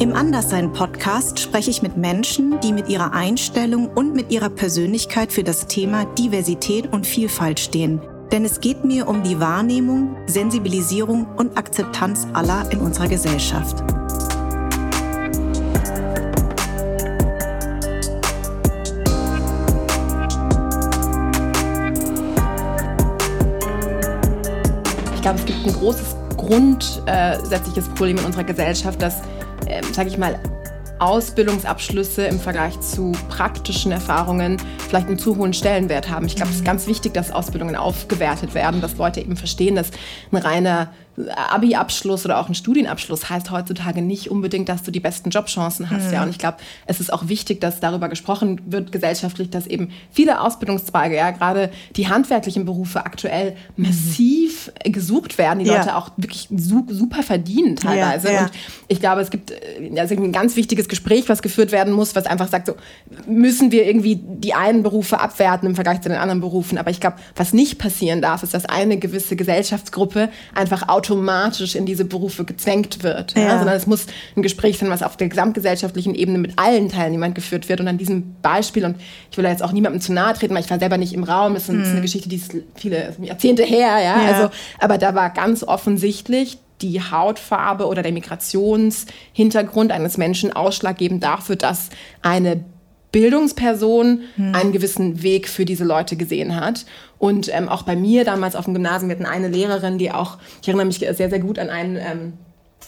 Im Anderssein-Podcast spreche ich mit Menschen, die mit ihrer Einstellung und mit ihrer Persönlichkeit für das Thema Diversität und Vielfalt stehen. Denn es geht mir um die Wahrnehmung, Sensibilisierung und Akzeptanz aller in unserer Gesellschaft. Ich glaube, es gibt ein großes grundsätzliches Problem in unserer Gesellschaft, dass, äh, sage ich mal, Ausbildungsabschlüsse im Vergleich zu praktischen Erfahrungen vielleicht einen zu hohen Stellenwert haben. Ich glaube, es ist ganz wichtig, dass Ausbildungen aufgewertet werden, dass Leute eben verstehen, dass ein reiner Abi-Abschluss oder auch ein Studienabschluss heißt heutzutage nicht unbedingt, dass du die besten Jobchancen hast. Mhm. Ja, und ich glaube, es ist auch wichtig, dass darüber gesprochen wird gesellschaftlich, dass eben viele Ausbildungszweige, ja, gerade die handwerklichen Berufe aktuell mhm. massiv gesucht werden, die ja. Leute auch wirklich super verdienen teilweise. Ja, ja. Und ich glaube, es gibt also ein ganz wichtiges Gespräch, was geführt werden muss, was einfach sagt, so müssen wir irgendwie die einen Berufe abwerten im Vergleich zu den anderen Berufen. Aber ich glaube, was nicht passieren darf, ist, dass eine gewisse Gesellschaftsgruppe einfach automatisch automatisch in diese Berufe gezwängt wird, ja. Ja, sondern es muss ein Gespräch sein, was auf der gesamtgesellschaftlichen Ebene mit allen Teilnehmern geführt wird. Und an diesem Beispiel, und ich will da jetzt auch niemandem zu nahe treten, weil ich war selber nicht im Raum, das ist, hm. eine Geschichte, die ist viele Jahrzehnte her, ja? ja. Also, aber da war ganz offensichtlich die Hautfarbe oder der Migrationshintergrund eines Menschen ausschlaggebend dafür, dass eine Bildungsperson hm. einen gewissen Weg für diese Leute gesehen hat. Und ähm, auch bei mir damals auf dem Gymnasium, wir hatten eine Lehrerin, die auch, ich erinnere mich sehr, sehr gut an einen, ähm,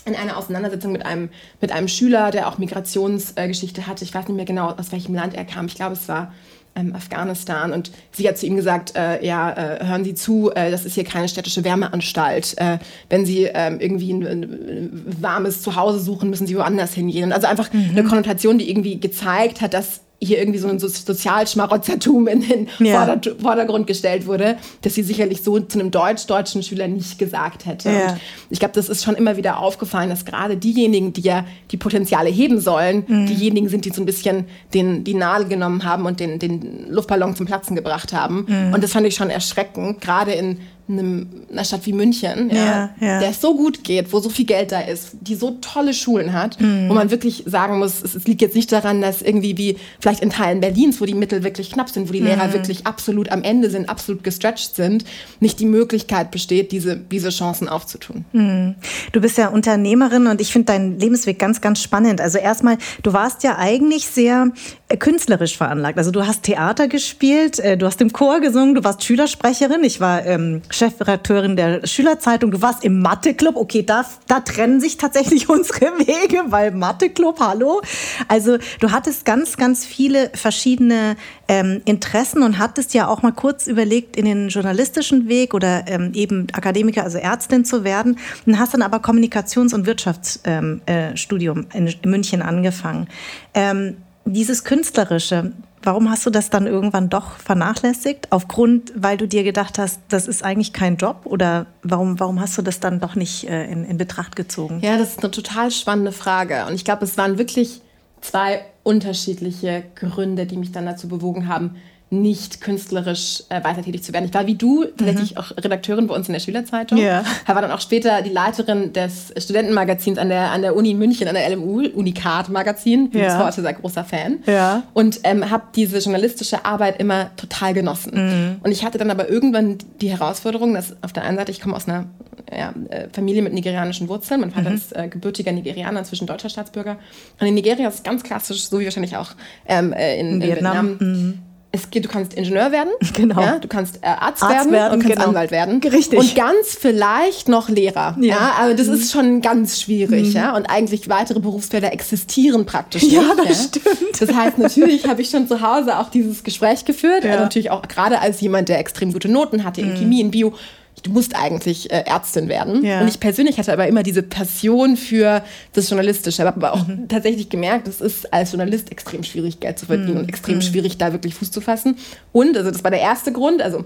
in einer Auseinandersetzung mit einem, mit einem Schüler, der auch Migrationsgeschichte äh, hatte. Ich weiß nicht mehr genau, aus welchem Land er kam. Ich glaube, es war ähm, Afghanistan. Und sie hat zu ihm gesagt, äh, ja, äh, hören Sie zu, äh, das ist hier keine städtische Wärmeanstalt. Äh, wenn Sie ähm, irgendwie ein, ein, warmes Zuhause suchen, müssen Sie woanders hingehen. Also einfach mhm. eine Konnotation, die irgendwie gezeigt hat, dass hier irgendwie so ein Sozialschmarotzertum in den ja. Vordergrund gestellt wurde, dass sie sicherlich so zu einem deutsch-deutschen Schüler nicht gesagt hätte. Ja. ich glaube, das ist schon immer wieder aufgefallen, dass gerade diejenigen, die ja die Potenziale heben sollen, mhm. diejenigen sind, die so ein bisschen den, die Nadel genommen haben und den, den Luftballon zum Platzen gebracht haben. Mhm. Und das fand ich schon erschreckend, gerade in einer Stadt wie München, ja, ja, der es so gut geht, wo so viel Geld da ist, die so tolle Schulen hat, mhm. wo man wirklich sagen muss, es, es, liegt jetzt nicht daran, dass irgendwie wie vielleicht in Teilen Berlins, wo die Mittel wirklich knapp sind, wo die Lehrer mhm. wirklich absolut am Ende sind, absolut gestretched sind, nicht die Möglichkeit besteht, diese, diese Chancen aufzutun. Mhm. Du bist ja Unternehmerin und ich finde deinen Lebensweg ganz, ganz spannend. Also erstmal, du warst ja eigentlich sehr künstlerisch veranlagt. Also du hast Theater gespielt, äh, du hast im Chor gesungen, du warst Schülersprecherin. Ich war ähm, Chefredakteurin der Schülerzeitung. Du warst im Matheclub. Okay, da, da trennen sich tatsächlich unsere Wege, weil Matheclub, hallo. Also du hattest ganz, ganz viele verschiedene ähm, Interessen und hattest ja auch mal kurz überlegt, in den journalistischen Weg oder ähm, eben Akademiker, also Ärztin zu werden. Und hast dann aber Kommunikations- und Wirtschaftsstudium ähm, äh, in München angefangen. Ähm, dieses Künstlerische, warum hast du das dann irgendwann doch vernachlässigt? Aufgrund, weil du dir gedacht hast, das ist eigentlich kein Job? Oder warum, warum hast du das dann doch nicht äh, in, in Betracht gezogen? Ja, das ist eine total spannende Frage. Und ich glaube, es waren wirklich zwei unterschiedliche Gründe, die mich dann dazu bewogen haben, nicht künstlerisch äh, weiter tätig zu werden. Ich war wie du tatsächlich mhm. auch Redakteurin bei uns in der Schülerzeitung. Yeah. Ich war dann auch später die Leiterin des Studentenmagazins an der, an der Uni München, an der LMU, Unikat Magazin. Bin yeah. bis heute sehr großer Fan. Yeah. Und ähm, habe diese journalistische Arbeit immer total genossen. Mhm. Und ich hatte dann aber irgendwann die Herausforderung, dass auf der einen Seite, ich komme aus einer ja, äh, Familie mit nigerianischen Wurzeln. Mein Vater mhm. ist äh, gebürtiger Nigerianer, inzwischen deutscher Staatsbürger. Und in Nigeria ist es ganz klassisch, so wie wahrscheinlich auch ähm, äh, in, in, Vietnam. Vietnam mhm es geht, du kannst Ingenieur werden, genau. Ja, du kannst äh, Arzt, Arzt, werden, werden und kannst genau. Anwalt werden. Richtig. Und ganz vielleicht noch Lehrer. Ja, ja aber das mhm. ist schon ganz schwierig. Mhm. Ja, und eigentlich weitere Berufsfelder existieren praktisch nicht. Ja, das ja. stimmt. Das heißt, natürlich habe ich schon zu Hause auch dieses Gespräch geführt. Ja. Also natürlich auch gerade als jemand, der extrem gute Noten hatte in mhm. Chemie, in Bio du musst eigentlich äh, Ärztin werden. Ja. Und ich persönlich hatte aber immer diese Passion für das Journalistische. Ich habe aber auch mhm. tatsächlich gemerkt, es ist als Journalist extrem schwierig, Geld zu verdienen mhm. und extrem mhm. schwierig, da wirklich Fuß zu fassen. Und, also das war der erste Grund, also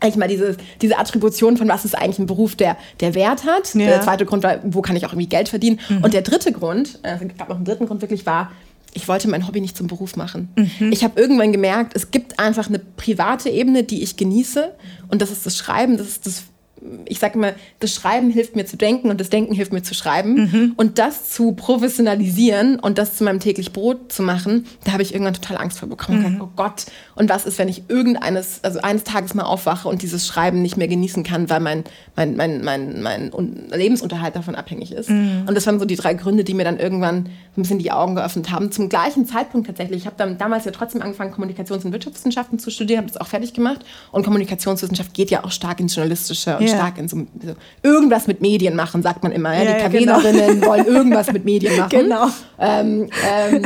eigentlich mal diese, diese Attribution von was ist eigentlich ein Beruf, der, der Wert hat. Ja. Der zweite Grund war, wo kann ich auch irgendwie Geld verdienen. Mhm. Und der dritte Grund, äh, es gab noch einen dritten Grund wirklich, war, ich wollte mein Hobby nicht zum Beruf machen. Mhm. Ich habe irgendwann gemerkt, es gibt einfach eine private Ebene, die ich genieße. Und das ist das Schreiben, das ist das ich sage mal, das Schreiben hilft mir zu denken und das Denken hilft mir zu schreiben. Mhm. Und das zu professionalisieren und das zu meinem täglich Brot zu machen, da habe ich irgendwann total Angst vor bekommen. Mhm. oh Gott, und was ist, wenn ich irgendeines, also eines Tages mal aufwache und dieses Schreiben nicht mehr genießen kann, weil mein, mein, mein, mein, mein Lebensunterhalt davon abhängig ist. Mhm. Und das waren so die drei Gründe, die mir dann irgendwann ein bisschen die Augen geöffnet haben. Zum gleichen Zeitpunkt tatsächlich. Ich habe dann damals ja trotzdem angefangen, Kommunikations- und Wirtschaftswissenschaften zu studieren, habe das auch fertig gemacht. Und Kommunikationswissenschaft geht ja auch stark ins Journalistische und ja. Stark in so, so, irgendwas mit Medien machen, sagt man immer. Ja? Die Kavinerinnen genau. wollen irgendwas mit Medien machen. Genau. Ähm, ähm,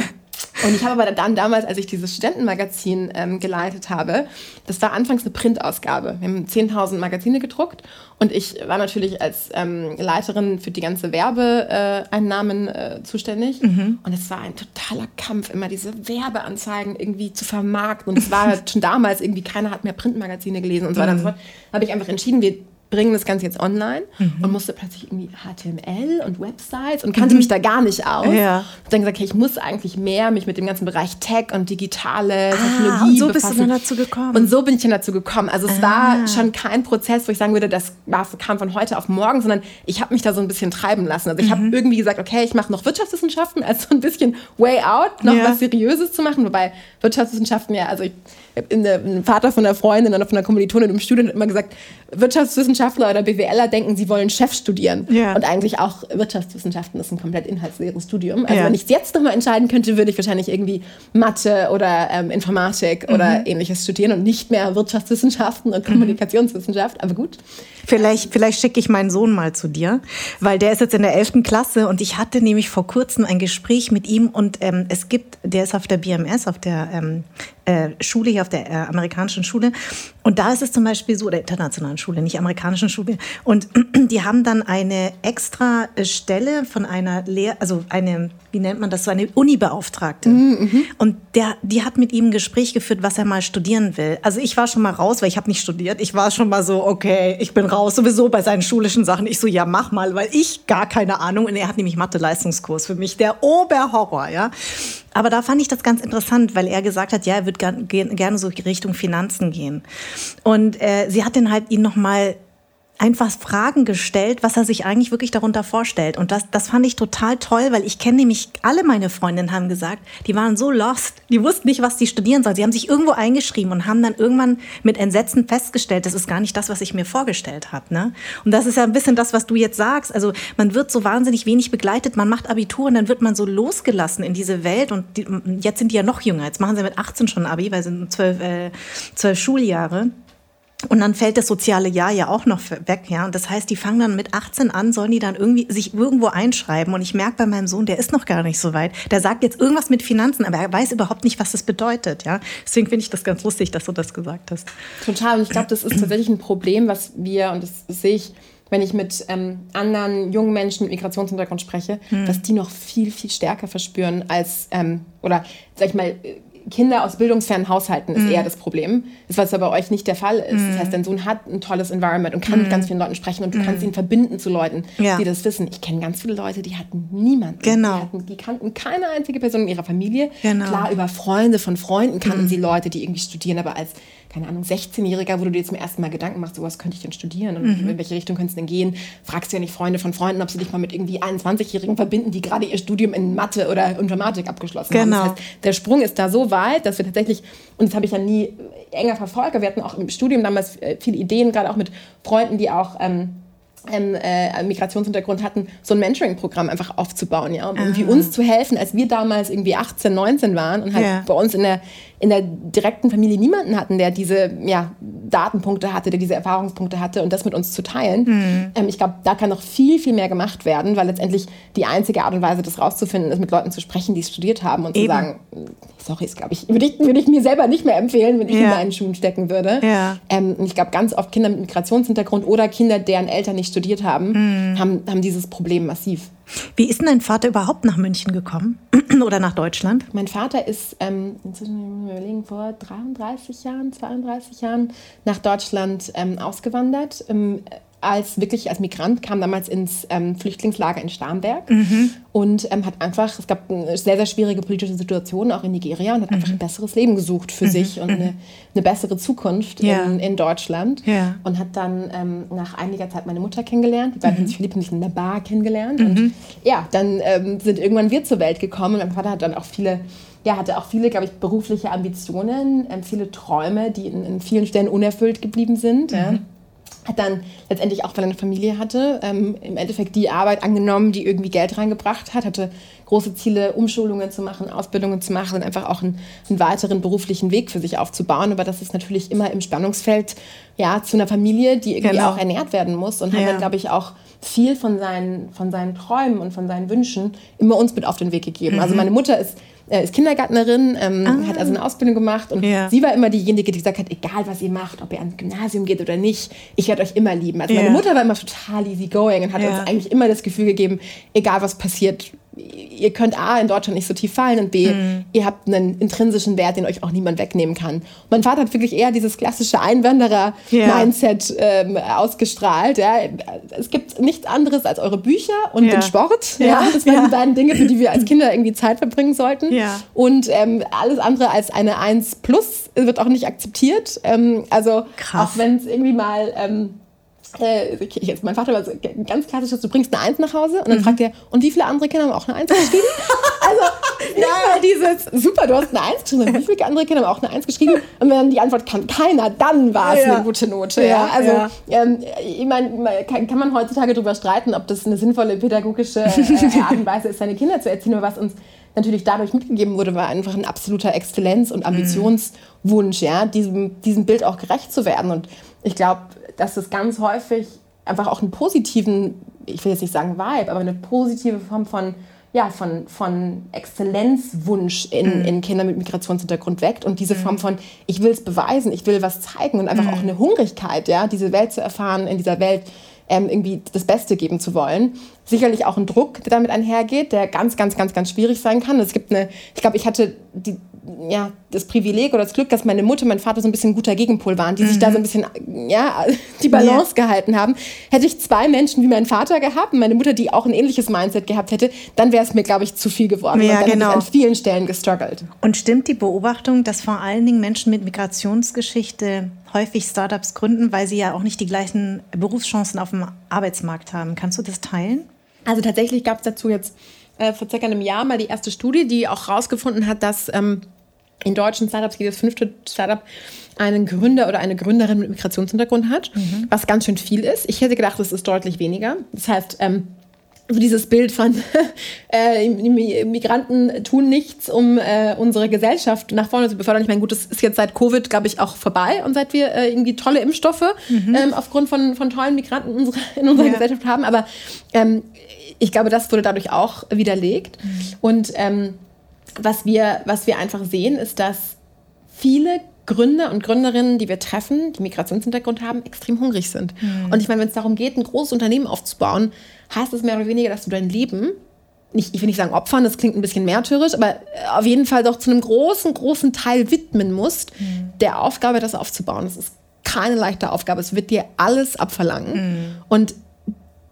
und ich habe aber dann damals, als ich dieses Studentenmagazin ähm, geleitet habe, das war anfangs eine Printausgabe. Wir haben 10.000 Magazine gedruckt und ich war natürlich als ähm, Leiterin für die ganze Werbeeinnahmen äh, zuständig. Mhm. Und es war ein totaler Kampf, immer diese Werbeanzeigen irgendwie zu vermarkten. Und es war schon damals irgendwie, keiner hat mehr Printmagazine gelesen und so weiter mhm. und so fort. Da habe ich einfach entschieden, wir bringen das Ganze jetzt online mhm. und musste plötzlich irgendwie HTML und Websites und kannte mhm. mich da gar nicht aus. Ja. Und dann gesagt, okay, ich muss eigentlich mehr mich mit dem ganzen Bereich Tech und digitale ah, Technologie und so befassen. bist du dann dazu gekommen. Und so bin ich dann dazu gekommen. Also es ah. war schon kein Prozess, wo ich sagen würde, das kam von heute auf morgen, sondern ich habe mich da so ein bisschen treiben lassen. Also ich mhm. habe irgendwie gesagt, okay, ich mache noch Wirtschaftswissenschaften als so ein bisschen way out, noch ja. was Seriöses zu machen. Wobei Wirtschaftswissenschaften ja, also ich ein Vater von einer Freundin oder von einer Kommilitonin im Studium hat immer gesagt, Wirtschaftswissenschaftler oder BWLer denken, sie wollen Chef studieren. Ja. Und eigentlich auch Wirtschaftswissenschaften ist ein komplett inhaltsleeres Studium. Also ja. wenn ich es jetzt nochmal entscheiden könnte, würde ich wahrscheinlich irgendwie Mathe oder ähm, Informatik mhm. oder ähnliches studieren und nicht mehr Wirtschaftswissenschaften und mhm. Kommunikationswissenschaft. Aber gut. Vielleicht, vielleicht schicke ich meinen Sohn mal zu dir, weil der ist jetzt in der 11. Klasse und ich hatte nämlich vor kurzem ein Gespräch mit ihm und ähm, es gibt, der ist auf der BMS, auf der ähm, äh, Schule hier, auf der äh, amerikanischen Schule und da ist es zum Beispiel so, oder internationalen Schule, nicht amerikanischen Schule. Und die haben dann eine extra äh, Stelle von einer Lehr-, also eine, wie nennt man das, so eine Uni-Beauftragte. Mhm, mhm. Und der, die hat mit ihm ein Gespräch geführt, was er mal studieren will. Also ich war schon mal raus, weil ich habe nicht studiert. Ich war schon mal so, okay, ich bin raus, sowieso bei seinen schulischen Sachen. Ich so, ja, mach mal, weil ich gar keine Ahnung. Und er hat nämlich Mathe-Leistungskurs für mich, der Oberhorror, ja. Aber da fand ich das ganz interessant, weil er gesagt hat, ja, er würde gerne so Richtung Finanzen gehen. Und äh, sie hat dann halt ihn nochmal einfach Fragen gestellt, was er sich eigentlich wirklich darunter vorstellt. Und das, das fand ich total toll, weil ich kenne nämlich alle meine Freundinnen haben gesagt, die waren so lost, die wussten nicht, was die studieren sollen. Sie haben sich irgendwo eingeschrieben und haben dann irgendwann mit Entsetzen festgestellt, das ist gar nicht das, was ich mir vorgestellt habe. Ne? Und das ist ja ein bisschen das, was du jetzt sagst. Also man wird so wahnsinnig wenig begleitet, man macht Abitur und dann wird man so losgelassen in diese Welt. Und die, jetzt sind die ja noch jünger. Jetzt machen sie mit 18 schon Abi, weil sie sind zwölf, äh, zwölf Schuljahre. Und dann fällt das soziale Jahr ja auch noch weg, ja. Und das heißt, die fangen dann mit 18 an, sollen die dann irgendwie sich irgendwo einschreiben. Und ich merke bei meinem Sohn, der ist noch gar nicht so weit. Der sagt jetzt irgendwas mit Finanzen, aber er weiß überhaupt nicht, was das bedeutet, ja. Deswegen finde ich das ganz lustig, dass du das gesagt hast. Total. Und ich glaube, das ist tatsächlich ein Problem, was wir, und das sehe ich, wenn ich mit ähm, anderen jungen Menschen mit Migrationshintergrund spreche, hm. dass die noch viel, viel stärker verspüren als, ähm, oder sag ich mal, Kinder aus bildungsfernen Haushalten ist mm. eher das Problem. Das, was aber bei euch nicht der Fall ist. Mm. Das heißt, dein Sohn hat ein tolles Environment und kann mm. mit ganz vielen Leuten sprechen und du kannst ihn verbinden zu Leuten, ja. die das wissen. Ich kenne ganz viele Leute, die hatten niemanden. Genau. Die, hatten, die kannten keine einzige Person in ihrer Familie. Genau. Klar, über Freunde von Freunden kannten sie Leute, die irgendwie studieren, aber als keine Ahnung, 16-Jähriger, wo du dir zum ersten Mal Gedanken machst, so was könnte ich denn studieren und mhm. in welche Richtung könnte es denn gehen, fragst du ja nicht Freunde von Freunden, ob sie dich mal mit irgendwie 21-Jährigen verbinden, die gerade ihr Studium in Mathe oder Informatik abgeschlossen genau. haben. Das heißt, der Sprung ist da so weit, dass wir tatsächlich, und das habe ich ja nie enger verfolgt, wir hatten auch im Studium damals äh, viele Ideen, gerade auch mit Freunden, die auch ähm, ähm, äh, Migrationshintergrund hatten, so ein Mentoring-Programm einfach aufzubauen, ja, um irgendwie uns zu helfen, als wir damals irgendwie 18, 19 waren und halt ja. bei uns in der, in der direkten Familie niemanden hatten, der diese ja, Datenpunkte hatte, der diese Erfahrungspunkte hatte und das mit uns zu teilen. Mhm. Ähm, ich glaube, da kann noch viel, viel mehr gemacht werden, weil letztendlich die einzige Art und Weise, das rauszufinden, ist, mit Leuten zu sprechen, die es studiert haben und Eben. zu sagen, sorry, das glaube ich, würde ich, würd ich mir selber nicht mehr empfehlen, wenn ich ja. in meinen Schuhen stecken würde. Ja. Ähm, und ich glaube, ganz oft Kinder mit Migrationshintergrund oder Kinder, deren Eltern nicht studiert haben, mhm. haben, haben dieses Problem massiv. Wie ist denn dein Vater überhaupt nach München gekommen oder nach Deutschland? Mein Vater ist ähm, inzwischen überlegen, vor 33 Jahren, 32 Jahren nach Deutschland ähm, ausgewandert. Ähm, als wirklich als Migrant, kam damals ins ähm, Flüchtlingslager in Starnberg mhm. und ähm, hat einfach, es gab eine sehr, sehr schwierige politische Situation auch in Nigeria und hat mhm. einfach ein besseres Leben gesucht für mhm. sich und eine, mhm. eine, bessere Zukunft ja. in, in, Deutschland. Ja. Und hat dann ähm, nach einiger Zeit meine Mutter kennengelernt. Die beiden haben mhm. sich verliebt und sich in der Bar kennengelernt. Und mhm. ja, dann ähm, sind irgendwann wir zur Welt gekommen. Und mein Vater hat dann auch viele ja, hatte auch viele, glaube ich, berufliche Ambitionen, ähm, viele Träume, die in, in, vielen Stellen unerfüllt geblieben sind. Ja hat dann letztendlich auch, weil er eine Familie hatte, ähm, im Endeffekt die Arbeit angenommen, die irgendwie Geld reingebracht hat, hatte große Ziele, Umschulungen zu machen, Ausbildungen zu machen und einfach auch einen, einen, weiteren beruflichen Weg für sich aufzubauen. Aber das ist natürlich immer im Spannungsfeld ja, zu einer Familie, die irgendwie genau. auch ernährt werden muss und ja. hat dann, glaube ich, auch viel von seinen, von seinen Träumen und von seinen Wünschen immer uns mit auf den Weg gegeben. Also mhm. Also meine Mutter ist äh, ist Kindergärtnerin, ähm, ah. hat also eine Ausbildung gemacht und ja. sie war immer diejenige, die gesagt hat, egal was ihr macht, ob ihr ans Gymnasium geht oder nicht, ich werde euch immer lieben. Also ja. meine Mutter war immer total easy going und hat ja. uns eigentlich immer das Gefühl gegeben, egal was passiert, ihr könnt A, in Deutschland nicht so tief fallen und B, mhm. ihr habt einen intrinsischen Wert, den euch auch niemand wegnehmen kann. Mein Vater hat wirklich eher dieses klassische Einwanderer-Mindset yeah. ähm, ausgestrahlt. Ja. Es gibt nichts anderes als eure Bücher und yeah. den Sport. Ja. ja. Das waren ja. die beiden Dinge, für die wir als Kinder irgendwie Zeit verbringen sollten. Ja. Und ähm, alles andere als eine 1 plus wird auch nicht akzeptiert. Ähm, also Krass. auch wenn es irgendwie mal äh, jetzt, mein Vater war so ganz klassisch, du bringst eine Eins nach Hause und dann mhm. fragt er, und wie viele andere Kinder haben auch eine Eins geschrieben? also nicht mal dieses, super, du hast eine Eins geschrieben, wie viele andere Kinder haben auch eine Eins geschrieben? Und wenn dann die Antwort kann keiner, dann war es ja. eine gute Note. Ja, ja. Also ja. Ähm, ich meine, kann, kann, man heutzutage darüber streiten, ob das eine sinnvolle pädagogische äh, Art und Weise ist, seine Kinder zu erziehen, aber was uns natürlich dadurch mitgegeben wurde, war einfach ein absoluter Exzellenz- und mhm. Ambitionswunsch, ja, diesem, diesem Bild auch gerecht zu werden. Und ich glaube, dass es ganz häufig einfach auch einen positiven, ich will jetzt nicht sagen Vibe, aber eine positive Form von, ja, von, von Exzellenzwunsch in, mhm. in Kindern mit Migrationshintergrund weckt und diese mhm. Form von, ich will es beweisen, ich will was zeigen und einfach mhm. auch eine Hungrigkeit, ja, diese Welt zu erfahren, in dieser Welt ähm, irgendwie das Beste geben zu wollen. Sicherlich auch ein Druck, der damit einhergeht, der ganz, ganz, ganz, ganz schwierig sein kann. Es gibt eine, ich glaube, ich hatte die, ja, das Privileg oder das Glück, dass meine Mutter und mein Vater so ein bisschen ein guter Gegenpol waren, die mhm. sich da so ein bisschen ja, die Balance ja. gehalten haben. Hätte ich zwei Menschen wie mein Vater gehabt und meine Mutter, die auch ein ähnliches Mindset gehabt hätte, dann wäre es mir, glaube ich, zu viel geworden. Ja, und dann genau. an vielen Stellen gestruggelt. Und stimmt die Beobachtung, dass vor allen Dingen Menschen mit Migrationsgeschichte häufig Startups gründen, weil sie ja auch nicht die gleichen Berufschancen auf dem Arbeitsmarkt haben? Kannst du das teilen? Also tatsächlich gab es dazu jetzt äh, vor circa einem Jahr mal die erste Studie, die auch herausgefunden hat, dass ähm, in deutschen Startups jedes fünfte Startup einen Gründer oder eine Gründerin mit Migrationshintergrund hat, mhm. was ganz schön viel ist. Ich hätte gedacht, es ist deutlich weniger. Das heißt, ähm, so dieses Bild von äh, Migranten tun nichts, um äh, unsere Gesellschaft nach vorne zu befördern. Ich meine, gut, das ist jetzt seit Covid, glaube ich, auch vorbei und seit wir äh, irgendwie tolle Impfstoffe mhm. ähm, aufgrund von, von tollen Migranten in unserer, in unserer ja. Gesellschaft haben. Aber ähm, ich glaube, das wurde dadurch auch widerlegt. Mhm. Und ähm, was, wir, was wir einfach sehen, ist, dass viele Gründer und Gründerinnen, die wir treffen, die Migrationshintergrund haben, extrem hungrig sind. Mhm. Und ich meine, wenn es darum geht, ein großes Unternehmen aufzubauen, heißt es mehr oder weniger, dass du dein Leben nicht, ich will nicht sagen opfern, das klingt ein bisschen märtyrisch, aber auf jeden Fall doch zu einem großen, großen Teil widmen musst, mhm. der Aufgabe, das aufzubauen. Das ist keine leichte Aufgabe. Es wird dir alles abverlangen. Mhm. Und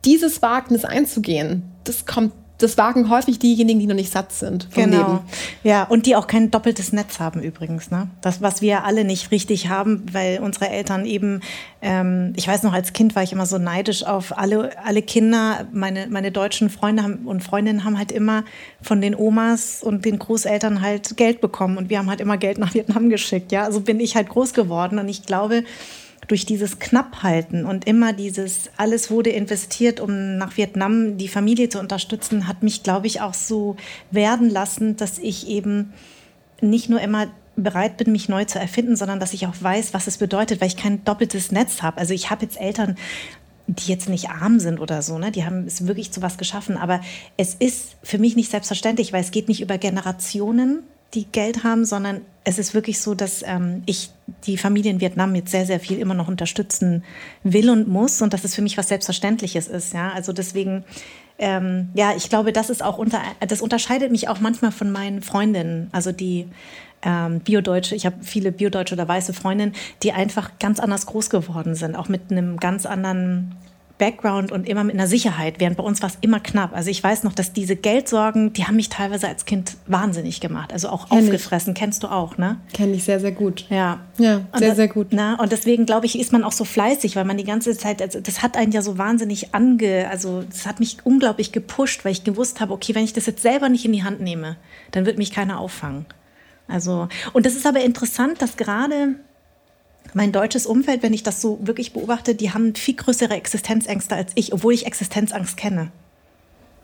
dieses Wagnis einzugehen, das kommt das wagen häufig diejenigen, die noch nicht satt sind vom genau. Leben. Ja, und die auch kein doppeltes Netz haben übrigens. Ne? Das, was wir alle nicht richtig haben, weil unsere Eltern eben, ähm, ich weiß noch, als Kind war ich immer so neidisch auf alle, alle Kinder. Meine, meine deutschen Freunde haben, und Freundinnen haben halt immer von den Omas und den Großeltern halt Geld bekommen. Und wir haben halt immer Geld nach Vietnam geschickt. Ja, also bin ich halt groß geworden. Und ich glaube, durch dieses Knapphalten und immer dieses, alles wurde investiert, um nach Vietnam die Familie zu unterstützen, hat mich, glaube ich, auch so werden lassen, dass ich eben nicht nur immer bereit bin, mich neu zu erfinden, sondern dass ich auch weiß, was es bedeutet, weil ich kein doppeltes Netz habe. Also ich habe jetzt Eltern, die jetzt nicht arm sind oder so, ne? die haben es wirklich zu was geschaffen, aber es ist für mich nicht selbstverständlich, weil es geht nicht über Generationen, die Geld haben, sondern es ist wirklich so, dass ähm, ich die Familie in Vietnam jetzt sehr, sehr viel immer noch unterstützen will und muss und dass es für mich was Selbstverständliches ist. Ja, also deswegen, ähm, ja, ich glaube, das ist auch unter, das unterscheidet mich auch manchmal von meinen Freundinnen, also die ähm, Biodeutsche, ich habe viele Biodeutsche oder weiße Freundinnen, die einfach ganz anders groß geworden sind, auch mit einem ganz anderen Background und immer mit einer Sicherheit, während bei uns war es immer knapp. Also ich weiß noch, dass diese Geldsorgen, die haben mich teilweise als Kind wahnsinnig gemacht. Also auch Kenn aufgefressen, ich. kennst du auch, ne? Kenne ich sehr, sehr gut. Ja. Ja, sehr, sehr gut. Na, und deswegen glaube ich, ist man auch so fleißig, weil man die ganze Zeit, also das hat einen ja so wahnsinnig ange, also das hat mich unglaublich gepusht, weil ich gewusst habe, okay, wenn ich das jetzt selber nicht in die Hand nehme, dann wird mich keiner auffangen. Also, und das ist aber interessant, dass gerade mein deutsches Umfeld, wenn ich das so wirklich beobachte, die haben viel größere Existenzängste als ich, obwohl ich Existenzangst kenne.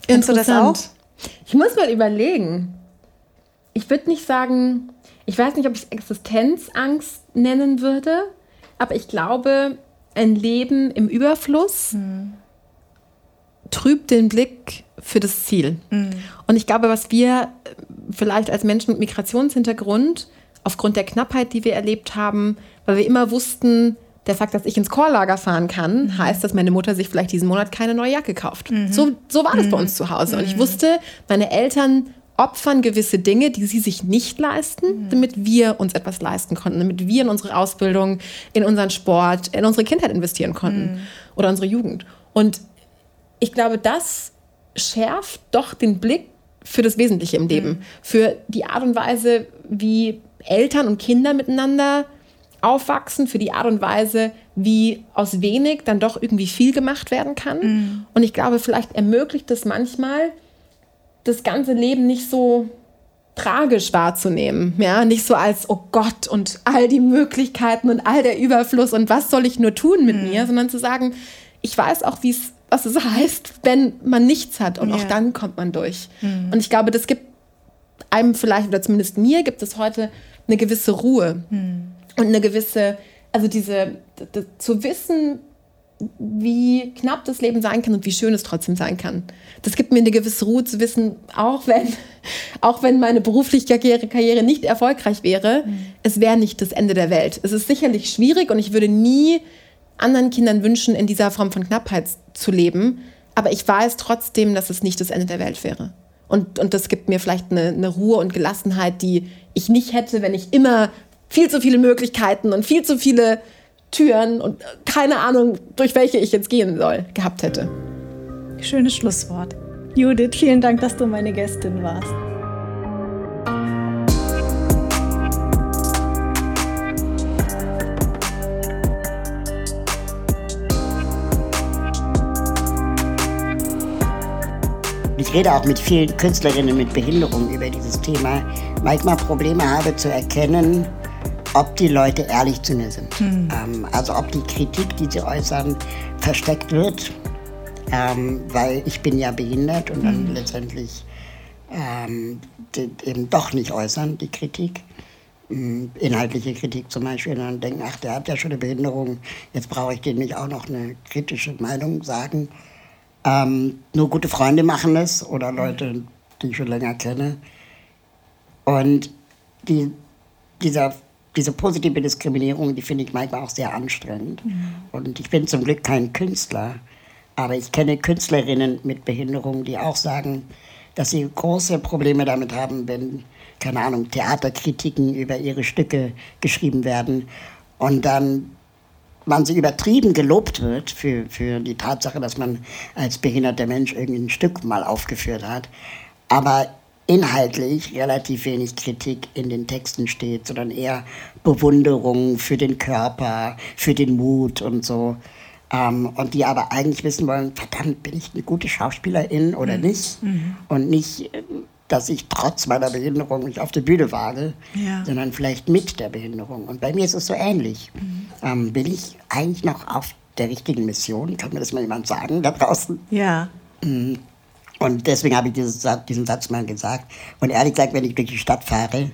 Kennst du das auch? Ich muss mal überlegen. Ich würde nicht sagen, ich weiß nicht, ob ich es Existenzangst nennen würde, aber ich glaube, ein Leben im Überfluss hm. trübt den Blick für das Ziel. Hm. Und ich glaube, was wir vielleicht als Menschen mit Migrationshintergrund aufgrund der Knappheit, die wir erlebt haben, weil wir immer wussten, der Fakt, dass ich ins Chorlager fahren kann, mhm. heißt, dass meine Mutter sich vielleicht diesen Monat keine neue Jacke kauft. Mhm. So, so war das mhm. bei uns zu Hause. Und ich mhm. wusste, meine Eltern opfern gewisse Dinge, die sie sich nicht leisten, mhm. damit wir uns etwas leisten konnten, damit wir in unsere Ausbildung, in unseren Sport, in unsere Kindheit investieren konnten mhm. oder unsere Jugend. Und ich glaube, das schärft doch den Blick für das Wesentliche im Leben, für die Art und Weise, wie Eltern und Kinder miteinander aufwachsen, für die Art und Weise, wie aus wenig dann doch irgendwie viel gemacht werden kann. Mhm. Und ich glaube, vielleicht ermöglicht es manchmal, das ganze Leben nicht so tragisch wahrzunehmen, ja, nicht so als oh Gott und all die Möglichkeiten und all der Überfluss und was soll ich nur tun mit mhm. mir, sondern zu sagen, ich weiß auch, wie es was es heißt, wenn man nichts hat und ja. auch dann kommt man durch. Mhm. Und ich glaube, das gibt einem vielleicht oder zumindest mir gibt es heute eine gewisse Ruhe mhm. Und eine gewisse, also diese, zu wissen, wie knapp das Leben sein kann und wie schön es trotzdem sein kann. Das gibt mir eine gewisse Ruhe zu wissen, auch wenn, auch wenn meine berufliche Karriere, nicht erfolgreich wäre, mhm. es wäre nicht das Ende der Welt. Es ist sicherlich schwierig und ich würde nie anderen Kindern wünschen, in dieser Form von Knappheit zu leben. Aber ich weiß trotzdem, dass es nicht das Ende der Welt wäre. Und, und das gibt mir vielleicht eine, eine Ruhe und Gelassenheit, die ich nicht hätte, wenn ich immer viel zu viele Möglichkeiten und viel zu viele Türen und keine Ahnung, durch welche ich jetzt gehen soll, gehabt hätte. Schönes Schlusswort. Judith, vielen Dank, dass du meine Gästin warst. Ich rede auch mit vielen Künstlerinnen mit Behinderung über dieses Thema. Manchmal Probleme habe zu erkennen, ob die Leute ehrlich zu mir sind. Hm. Ähm, also ob die Kritik, die sie äußern, versteckt wird, ähm, weil ich bin ja behindert und dann hm. letztendlich ähm, eben doch nicht äußern, die Kritik. Hm, inhaltliche Kritik zum Beispiel, und dann denken, ach, der hat ja schon eine Behinderung, jetzt brauche ich dem nicht auch noch eine kritische Meinung sagen. Ähm, nur gute Freunde machen es oder Leute, die ich schon länger kenne. Und die, dieser diese positive Diskriminierung, die finde ich manchmal auch sehr anstrengend. Mhm. Und ich bin zum Glück kein Künstler, aber ich kenne Künstlerinnen mit Behinderung, die auch sagen, dass sie große Probleme damit haben, wenn, keine Ahnung, Theaterkritiken über ihre Stücke geschrieben werden und dann man sie übertrieben gelobt wird für, für die Tatsache, dass man als behinderter Mensch irgendwie ein Stück mal aufgeführt hat. Aber inhaltlich relativ wenig Kritik in den Texten steht, sondern eher Bewunderung für den Körper, für den Mut und so. Ähm, und die aber eigentlich wissen wollen, verdammt, bin ich eine gute Schauspielerin oder mhm. nicht? Mhm. Und nicht, dass ich trotz meiner Behinderung mich auf die Bühne wage, ja. sondern vielleicht mit der Behinderung. Und bei mir ist es so ähnlich. Mhm. Ähm, bin ich eigentlich noch auf der richtigen Mission? Kann mir das mal jemand sagen da draußen? Ja. Und deswegen habe ich dieses, diesen Satz mal gesagt. Und ehrlich gesagt, wenn ich durch die Stadt fahre,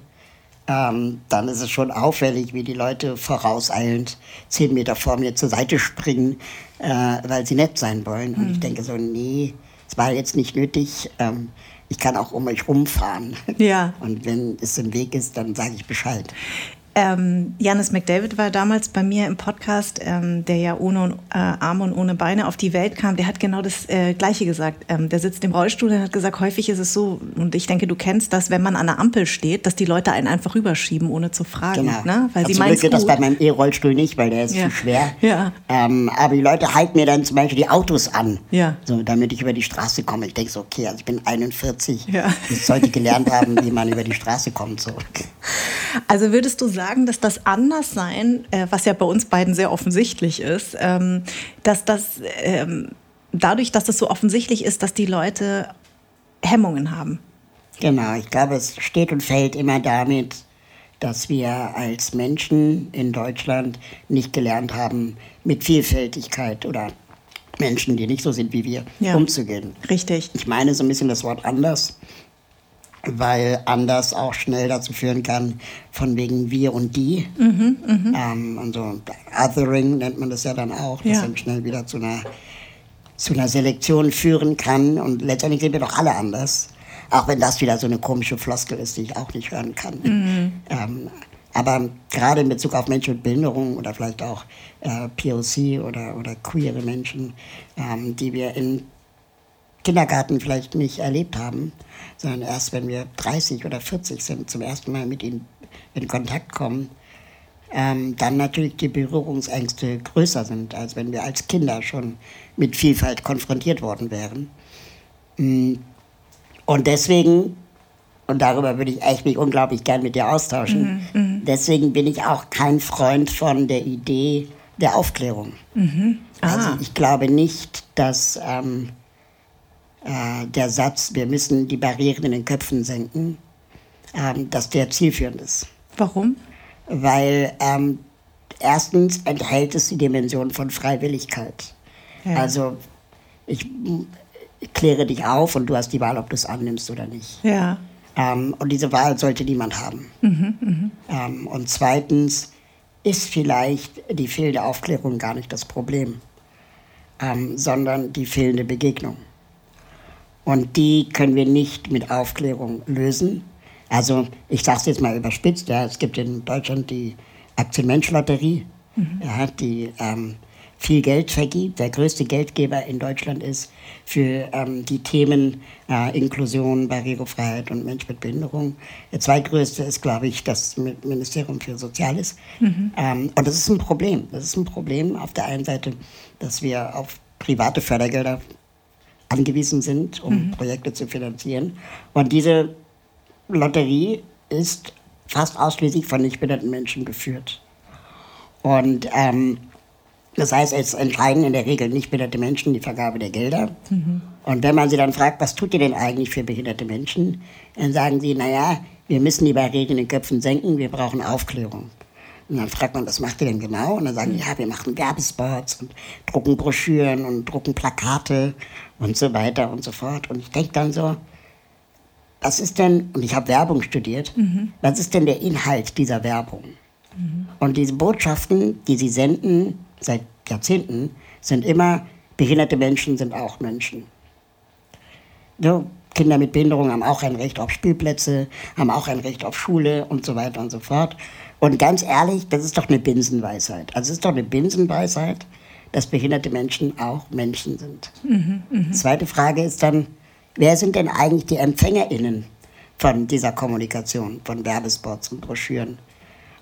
ähm, dann ist es schon auffällig, wie die Leute vorauseilend zehn Meter vor mir zur Seite springen, äh, weil sie nett sein wollen. Und mhm. ich denke so, nee, es war jetzt nicht nötig. Ähm, ich kann auch um euch rumfahren. Ja. Und wenn es im Weg ist, dann sage ich Bescheid. Ähm, Janis McDavid war damals bei mir im Podcast, ähm, der ja ohne äh, Arme und ohne Beine auf die Welt kam. Der hat genau das äh, Gleiche gesagt. Ähm, der sitzt im Rollstuhl und hat gesagt, häufig ist es so, und ich denke, du kennst das, wenn man an der Ampel steht, dass die Leute einen einfach rüberschieben, ohne zu fragen. Genau. Ne? Weil sie Glück geht das bei meinem E-Rollstuhl nicht, weil der ist ja. zu schwer. Ja. Ähm, aber die Leute halten mir dann zum Beispiel die Autos an, ja. so, damit ich über die Straße komme. Ich denke so, okay, also ich bin 41. Ja. Ich sollte gelernt haben, wie man über die Straße kommt. So. Also würdest du sagen, dass das Anderssein, äh, was ja bei uns beiden sehr offensichtlich ist, ähm, dass das ähm, dadurch, dass das so offensichtlich ist, dass die Leute Hemmungen haben? Genau, ich glaube, es steht und fällt immer damit, dass wir als Menschen in Deutschland nicht gelernt haben, mit Vielfältigkeit oder Menschen, die nicht so sind wie wir, ja, umzugehen. Richtig. Ich meine so ein bisschen das Wort anders weil anders auch schnell dazu führen kann, von wegen wir und die. Mhm, mh. ähm, und so Othering nennt man das ja dann auch, das ja. dann schnell wieder zu einer, zu einer Selektion führen kann. Und letztendlich sind wir doch alle anders. Auch wenn das wieder so eine komische Floskel ist, die ich auch nicht hören kann. Mhm. Ähm, aber gerade in Bezug auf Menschen mit Behinderung oder vielleicht auch äh, POC oder, oder queere Menschen, ähm, die wir in Kindergarten vielleicht nicht erlebt haben, sondern erst wenn wir 30 oder 40 sind, zum ersten Mal mit ihnen in Kontakt kommen, ähm, dann natürlich die Berührungsängste größer sind, als wenn wir als Kinder schon mit Vielfalt konfrontiert worden wären. Mm. Und deswegen, und darüber würde ich echt mich unglaublich gern mit dir austauschen, mhm, mhm. deswegen bin ich auch kein Freund von der Idee der Aufklärung. Mhm. Ah. Also ich glaube nicht, dass ähm, äh, der Satz, wir müssen die Barrieren in den Köpfen senken, ähm, dass der zielführend ist. Warum? Weil ähm, erstens enthält es die Dimension von Freiwilligkeit. Ja. Also ich, ich, kläre dich auf und du hast die Wahl, ob du es annimmst oder nicht. Ja. Ähm, und diese Wahl sollte niemand haben. Mhm, mh. ähm, und zweitens ist vielleicht die fehlende Aufklärung gar nicht das Problem, ähm, sondern die fehlende Begegnung. Und die können wir nicht mit Aufklärung lösen. Also ich sage es jetzt mal überspitzt, ja, es gibt in Deutschland die Aktienmensch-Lotterie, mhm. ja, die ähm, viel Geld vergibt, der größte Geldgeber in Deutschland ist für ähm, die Themen äh, Inklusion, Barrierefreiheit und Mensch mit Behinderung. Der zweitgrößte ist, glaube ich, das Ministerium für Soziales. Mhm. Ähm, und das ist ein Problem. Das ist ein Problem auf der einen Seite, dass wir auf private Fördergelder angewiesen sind, um mhm. Projekte zu finanzieren. Und diese Lotterie ist fast ausschließlich von nichtbehinderten Menschen geführt. Und ähm, das heißt, es entscheiden in der Regel nichtbehinderte Menschen die Vergabe der Gelder. Mhm. Und wenn man sie dann fragt, was tut ihr denn eigentlich für behinderte Menschen, dann sagen sie, naja, wir müssen die Barrieren in den Köpfen senken, wir brauchen Aufklärung. Und dann fragt man, was macht ihr denn genau? Und dann sagen die, ja, wir machen Werbespots und drucken Broschüren und drucken Plakate und so weiter und so fort. Und ich denke dann so, was ist denn, und ich habe Werbung studiert, mhm. was ist denn der Inhalt dieser Werbung? Mhm. Und diese Botschaften, die sie senden seit Jahrzehnten, sind immer, behinderte Menschen sind auch Menschen. So, Kinder mit Behinderung haben auch ein Recht auf Spielplätze, haben auch ein Recht auf Schule und so weiter und so fort. Und ganz ehrlich, das ist doch eine Binsenweisheit. Also es ist doch eine Binsenweisheit, dass behinderte Menschen auch Menschen sind. Mhm, mh. Zweite Frage ist dann, wer sind denn eigentlich die EmpfängerInnen von dieser Kommunikation, von Werbespots und Broschüren?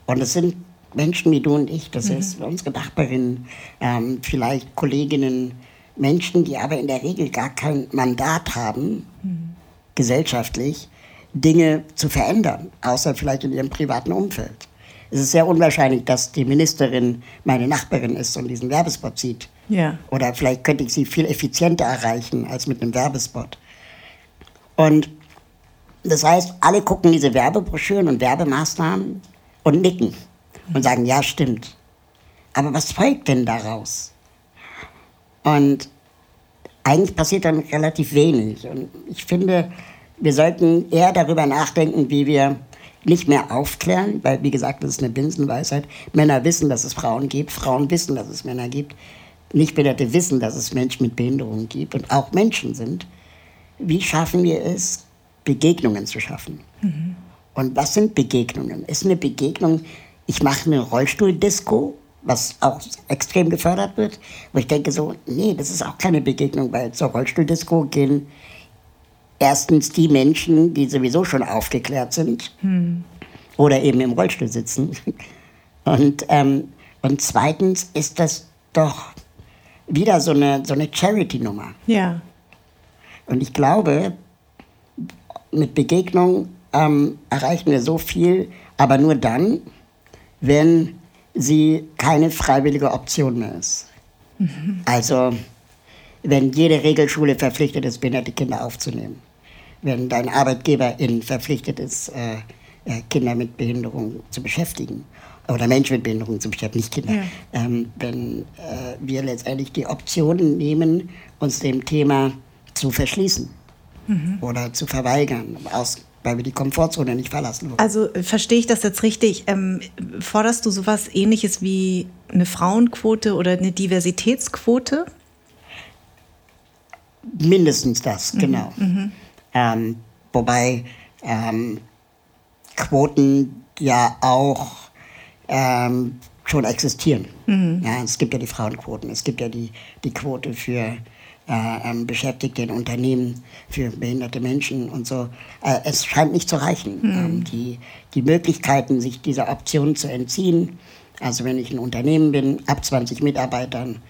Und es sind Menschen wie du und ich, das mhm. ist unsere Nachbarinnen, ähm, vielleicht Kolleginnen, Menschen, die aber in der Regel gar kein Mandat haben, mhm. gesellschaftlich, Dinge zu verändern, außer vielleicht in ihrem privaten Umfeld. Es ist sehr unwahrscheinlich, dass die Ministerin meine Nachbarin ist und diesen Werbespot sieht. Ja. Oder vielleicht könnte ich sie viel effizienter erreichen als mit einem Werbespot. Und das heißt, alle gucken diese Werbebroschüren und Werbemaßnahmen und nicken und sagen, ja, stimmt. Aber was folgt denn daraus? Und eigentlich passiert dann relativ wenig. Und ich finde, wir sollten eher darüber nachdenken, wie wir nicht mehr aufklären, weil wie gesagt, das ist eine Binsenweisheit. Männer wissen, dass es Frauen gibt, Frauen wissen, dass es Männer gibt. Nichtbehinderte wissen, dass es Menschen mit Behinderungen gibt und auch Menschen sind. Wie schaffen wir es, Begegnungen zu schaffen? Mhm. Und was sind Begegnungen? Ist eine Begegnung ich mache eine Rollstuhldisco, was auch extrem gefördert wird, wo ich denke so, nee, das ist auch keine Begegnung, weil zur Rollstuhldisco gehen erstens die Menschen, die sowieso schon aufgeklärt sind hm. oder eben im Rollstuhl sitzen. Und, ähm, und zweitens ist das doch wieder so eine, so eine Charity-Nummer. Ja. Und ich glaube, mit Begegnung ähm, erreichen wir so viel, aber nur dann, wenn sie keine freiwillige Option mehr ist. Mhm. Also wenn jede Regelschule verpflichtet ist, behinderte Kinder aufzunehmen. Wenn dein Arbeitgeberin verpflichtet ist, äh, äh, Kinder mit Behinderung zu beschäftigen. Oder Menschen mit Behinderung zu beschäftigen, nicht Kinder. Ja. Ähm, wenn äh, wir letztendlich die Optionen nehmen, uns dem Thema zu verschließen mhm. oder zu verweigern, aus weil wir die Komfortzone nicht verlassen wollen. Also äh, verstehe ich das jetzt richtig? Ähm, forderst du sowas ähnliches wie eine Frauenquote oder eine Diversitätsquote? Mindestens das, mhm. genau. Mhm. Ähm, wobei ähm, Quoten ja auch ähm, schon existieren. Mhm. Ja, es gibt ja die Frauenquoten, es gibt ja die, die Quote für äh, ähm, Beschäftigte in Unternehmen für behinderte Menschen und so. Äh, es scheint nicht zu reichen. Mhm. Ähm, die, die Möglichkeiten, sich dieser Option zu entziehen, also wenn ich ein Unternehmen bin, ab 20 Mitarbeitern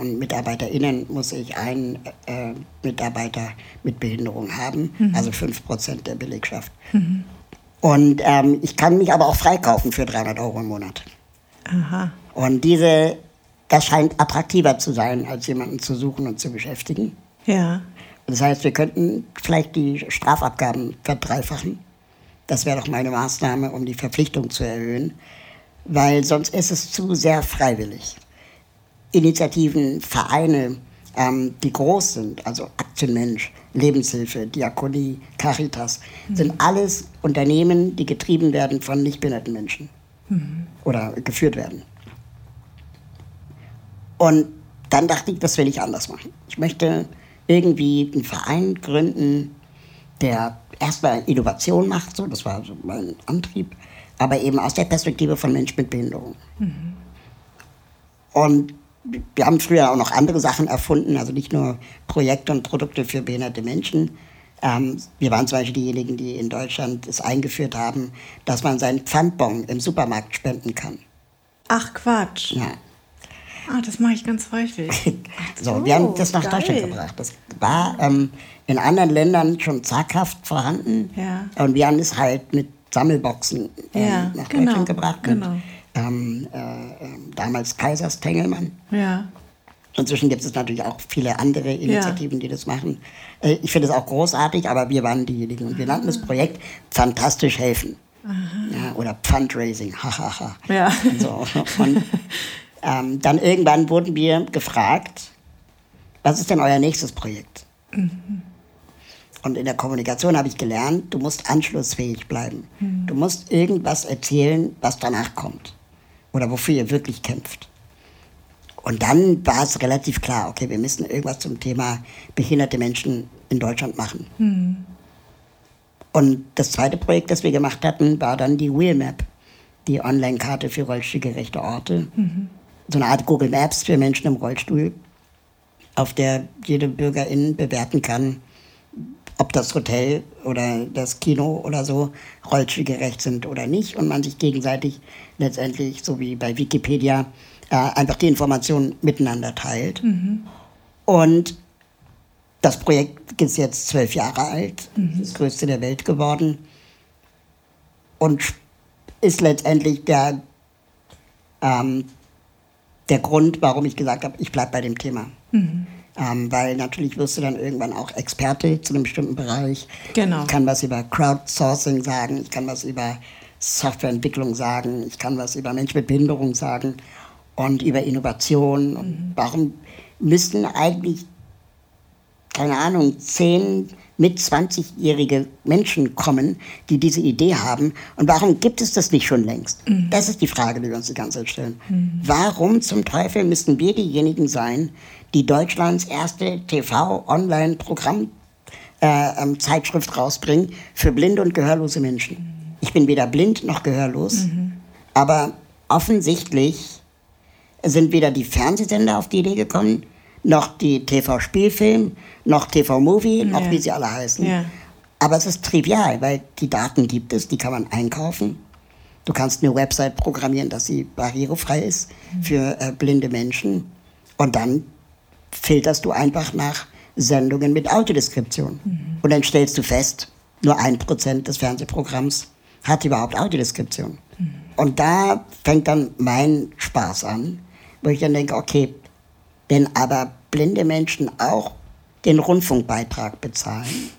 und MitarbeiterInnen muss ich einen äh, Mitarbeiter mit Behinderung haben, mhm. also 5% der Belegschaft. Mhm. Und ähm, ich kann mich aber auch freikaufen für 300 Euro im Monat. Aha. Und diese das scheint attraktiver zu sein, als jemanden zu suchen und zu beschäftigen. Ja. Das heißt, wir könnten vielleicht die Strafabgaben verdreifachen. Das wäre doch meine Maßnahme, um die Verpflichtung zu erhöhen, weil sonst ist es zu sehr freiwillig. Initiativen, Vereine, ähm, die groß sind, also Aktienmensch, Lebenshilfe, Diakonie, Caritas, mhm. sind alles Unternehmen, die getrieben werden von nicht behinderten Menschen mhm. oder geführt werden. Und dann dachte ich, das will ich anders machen. Ich möchte irgendwie einen Verein gründen, der erstmal Innovation macht, so, das war so mein Antrieb, aber eben aus der Perspektive von Menschen mit Behinderung. Mhm. Und wir haben früher auch noch andere Sachen erfunden, also nicht nur Projekte und Produkte für behinderte Menschen. Ähm, wir waren zum Beispiel diejenigen, die in Deutschland es eingeführt haben, dass man seinen Pfandbon im Supermarkt spenden kann. Ach Quatsch. Ja. Ah, das mache ich ganz häufig. so, so, wir haben das nach geil. Deutschland gebracht. Das war ähm, in anderen Ländern schon zaghaft vorhanden. Ja. Und wir haben es halt mit Sammelboxen ähm, ja, nach genau, Deutschland gebracht. Genau. Ähm, äh, ähm, damals Kaisers Tengelmann. Ja. Inzwischen gibt es natürlich auch viele andere Initiativen, ja. die das machen. Äh, ich finde es auch großartig, aber wir waren diejenigen. Und wir nannten das Projekt Fantastisch helfen. Ja, oder Fundraising, hahaha. ja. So, und ähm, dann irgendwann wurden wir gefragt, was ist denn euer nächstes Projekt? Mhm. Und in der Kommunikation habe ich gelernt, du musst anschlussfähig bleiben. Mhm. Du musst irgendwas erzählen, was danach kommt. Oder wofür ihr wirklich kämpft. Und dann war es relativ klar, okay, wir müssen irgendwas zum Thema behinderte Menschen in Deutschland machen. Mhm. Und das zweite Projekt, das wir gemacht hatten, war dann die Wheelmap, die Online-Karte für rollstuhlgerechte Orte. Mhm so eine Art Google Maps für Menschen im Rollstuhl, auf der jede Bürgerin bewerten kann, ob das Hotel oder das Kino oder so rollstuhlgerecht sind oder nicht und man sich gegenseitig letztendlich, so wie bei Wikipedia, äh, einfach die Informationen miteinander teilt. Mhm. Und das Projekt ist jetzt zwölf Jahre alt, mhm. das größte der Welt geworden und ist letztendlich der ähm, der Grund, warum ich gesagt habe, ich bleibe bei dem Thema. Mhm. Ähm, weil natürlich wirst du dann irgendwann auch Experte zu einem bestimmten Bereich. Genau. Ich kann was über Crowdsourcing sagen, ich kann was über Softwareentwicklung sagen, ich kann was über Menschen mit Behinderung sagen und über Innovation. Mhm. Und warum müssten eigentlich, keine Ahnung, zehn mit 20-jährige Menschen kommen, die diese Idee haben. Und warum gibt es das nicht schon längst? Mhm. Das ist die Frage, die wir uns die ganze Zeit stellen. Mhm. Warum zum Teufel müssten wir diejenigen sein, die Deutschlands erste TV-Online-Programm-Zeitschrift äh, ähm, rausbringen für blinde und gehörlose Menschen? Ich bin weder blind noch gehörlos. Mhm. Aber offensichtlich sind weder die Fernsehsender auf die Idee gekommen, noch die TV-Spielfilm, noch TV-Movie, noch Ja. wie sie alle heißen. Ja. Aber es ist trivial, weil die Daten gibt es, die kann man einkaufen. Du kannst eine Website programmieren, dass sie barrierefrei ist für äh, blinde Menschen. Und dann filterst du einfach nach Sendungen mit Audiodeskription. Und dann stellst du fest, nur ein Prozent des Fernsehprogramms hat überhaupt Audiodeskription. Und da fängt dann mein Spaß an, wo ich dann denke, okay, wenn aber blinde Menschen auch den Rundfunkbeitrag bezahlen,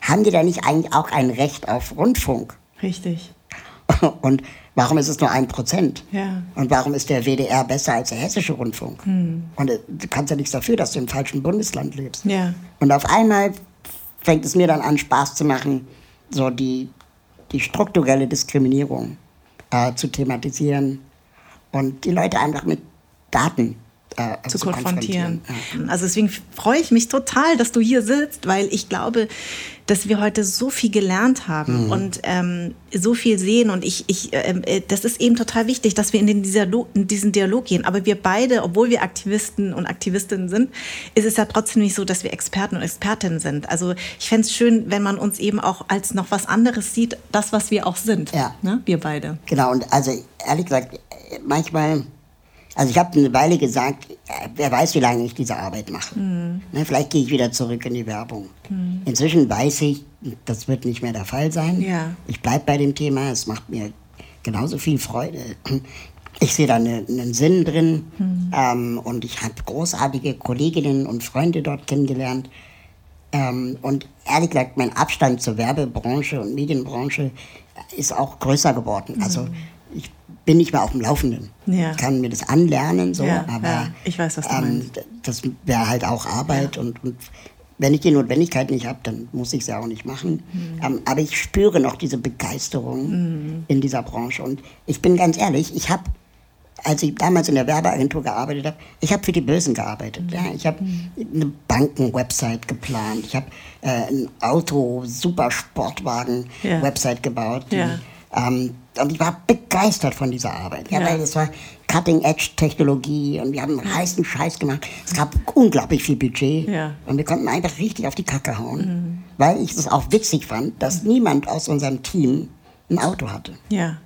haben die da nicht eigentlich auch ein Recht auf Rundfunk? Richtig. Und warum ist es nur ein Prozent? Ja. Und warum ist der WDR besser als der hessische Rundfunk? Und äh, du kannst ja nichts dafür, dass du im falschen Bundesland lebst. Ja. Und auf einmal fängt es mir dann an, Spaß zu machen, so die, die strukturelle Diskriminierung äh, zu thematisieren und die Leute einfach mit Daten äh, zu zu konfrontieren. konfrontieren. Ja. Also deswegen freue ich mich total, dass du hier sitzt, weil ich glaube, dass wir heute so viel gelernt haben Mhm. und ähm, so viel sehen. Und ich, ich, ähm, äh, das ist eben total wichtig, dass wir in, den, Lo- in diesen Dialog gehen. Aber wir beide, obwohl wir Aktivisten und Aktivistinnen sind, ist es ja trotzdem nicht so, dass wir Experten und Expertinnen sind. Also ich fände es schön, wenn man uns eben auch als noch was anderes sieht, das, was wir auch sind. Ja. Ne? Wir beide. Genau, und also ehrlich gesagt, äh, manchmal, also ich habe eine Weile gesagt, wer weiß, wie lange ich diese Arbeit mache. Ne, vielleicht gehe ich wieder zurück in die Werbung. Inzwischen weiß ich, das wird nicht mehr der Fall sein. Ja. Ich bleibe bei dem Thema, es macht mir genauso viel Freude. Ich sehe da eine- einen Sinn drin ähm, und ich habe großartige Kolleginnen und Freunde dort kennengelernt. Ähm, und ehrlich gesagt, mein Abstand zur Werbebranche und Medienbranche ist auch größer geworden. Also ich bin nicht mehr auf dem Laufenden. Mhm. Ja. Ich kann mir das anlernen, so, Ja, aber ja, ich weiß, was du ähm, meinst. das wäre halt auch Arbeit und, und wenn ich die Notwendigkeit nicht habe, dann muss ich es ja auch nicht machen. Mhm. Ähm, aber ich spüre noch diese Begeisterung in dieser Branche. Und ich bin ganz ehrlich, ich habe als ich damals in der Werbeagentur gearbeitet habe, ich habe für die Bösen gearbeitet. Ja, ich habe eine Banken-Website geplant. Ich habe äh, ein Auto, super Sportwagen-Website gebaut. die, Ja. ähm, und ich war begeistert von dieser Arbeit. Ja, Ja. Weil es war Cutting-Edge-Technologie und wir haben heißen Scheiß gemacht. Es gab unglaublich viel Budget Ja. und wir konnten einfach richtig auf die Kacke hauen, weil ich es auch witzig fand, dass niemand aus unserem Team ein Auto hatte. Ja.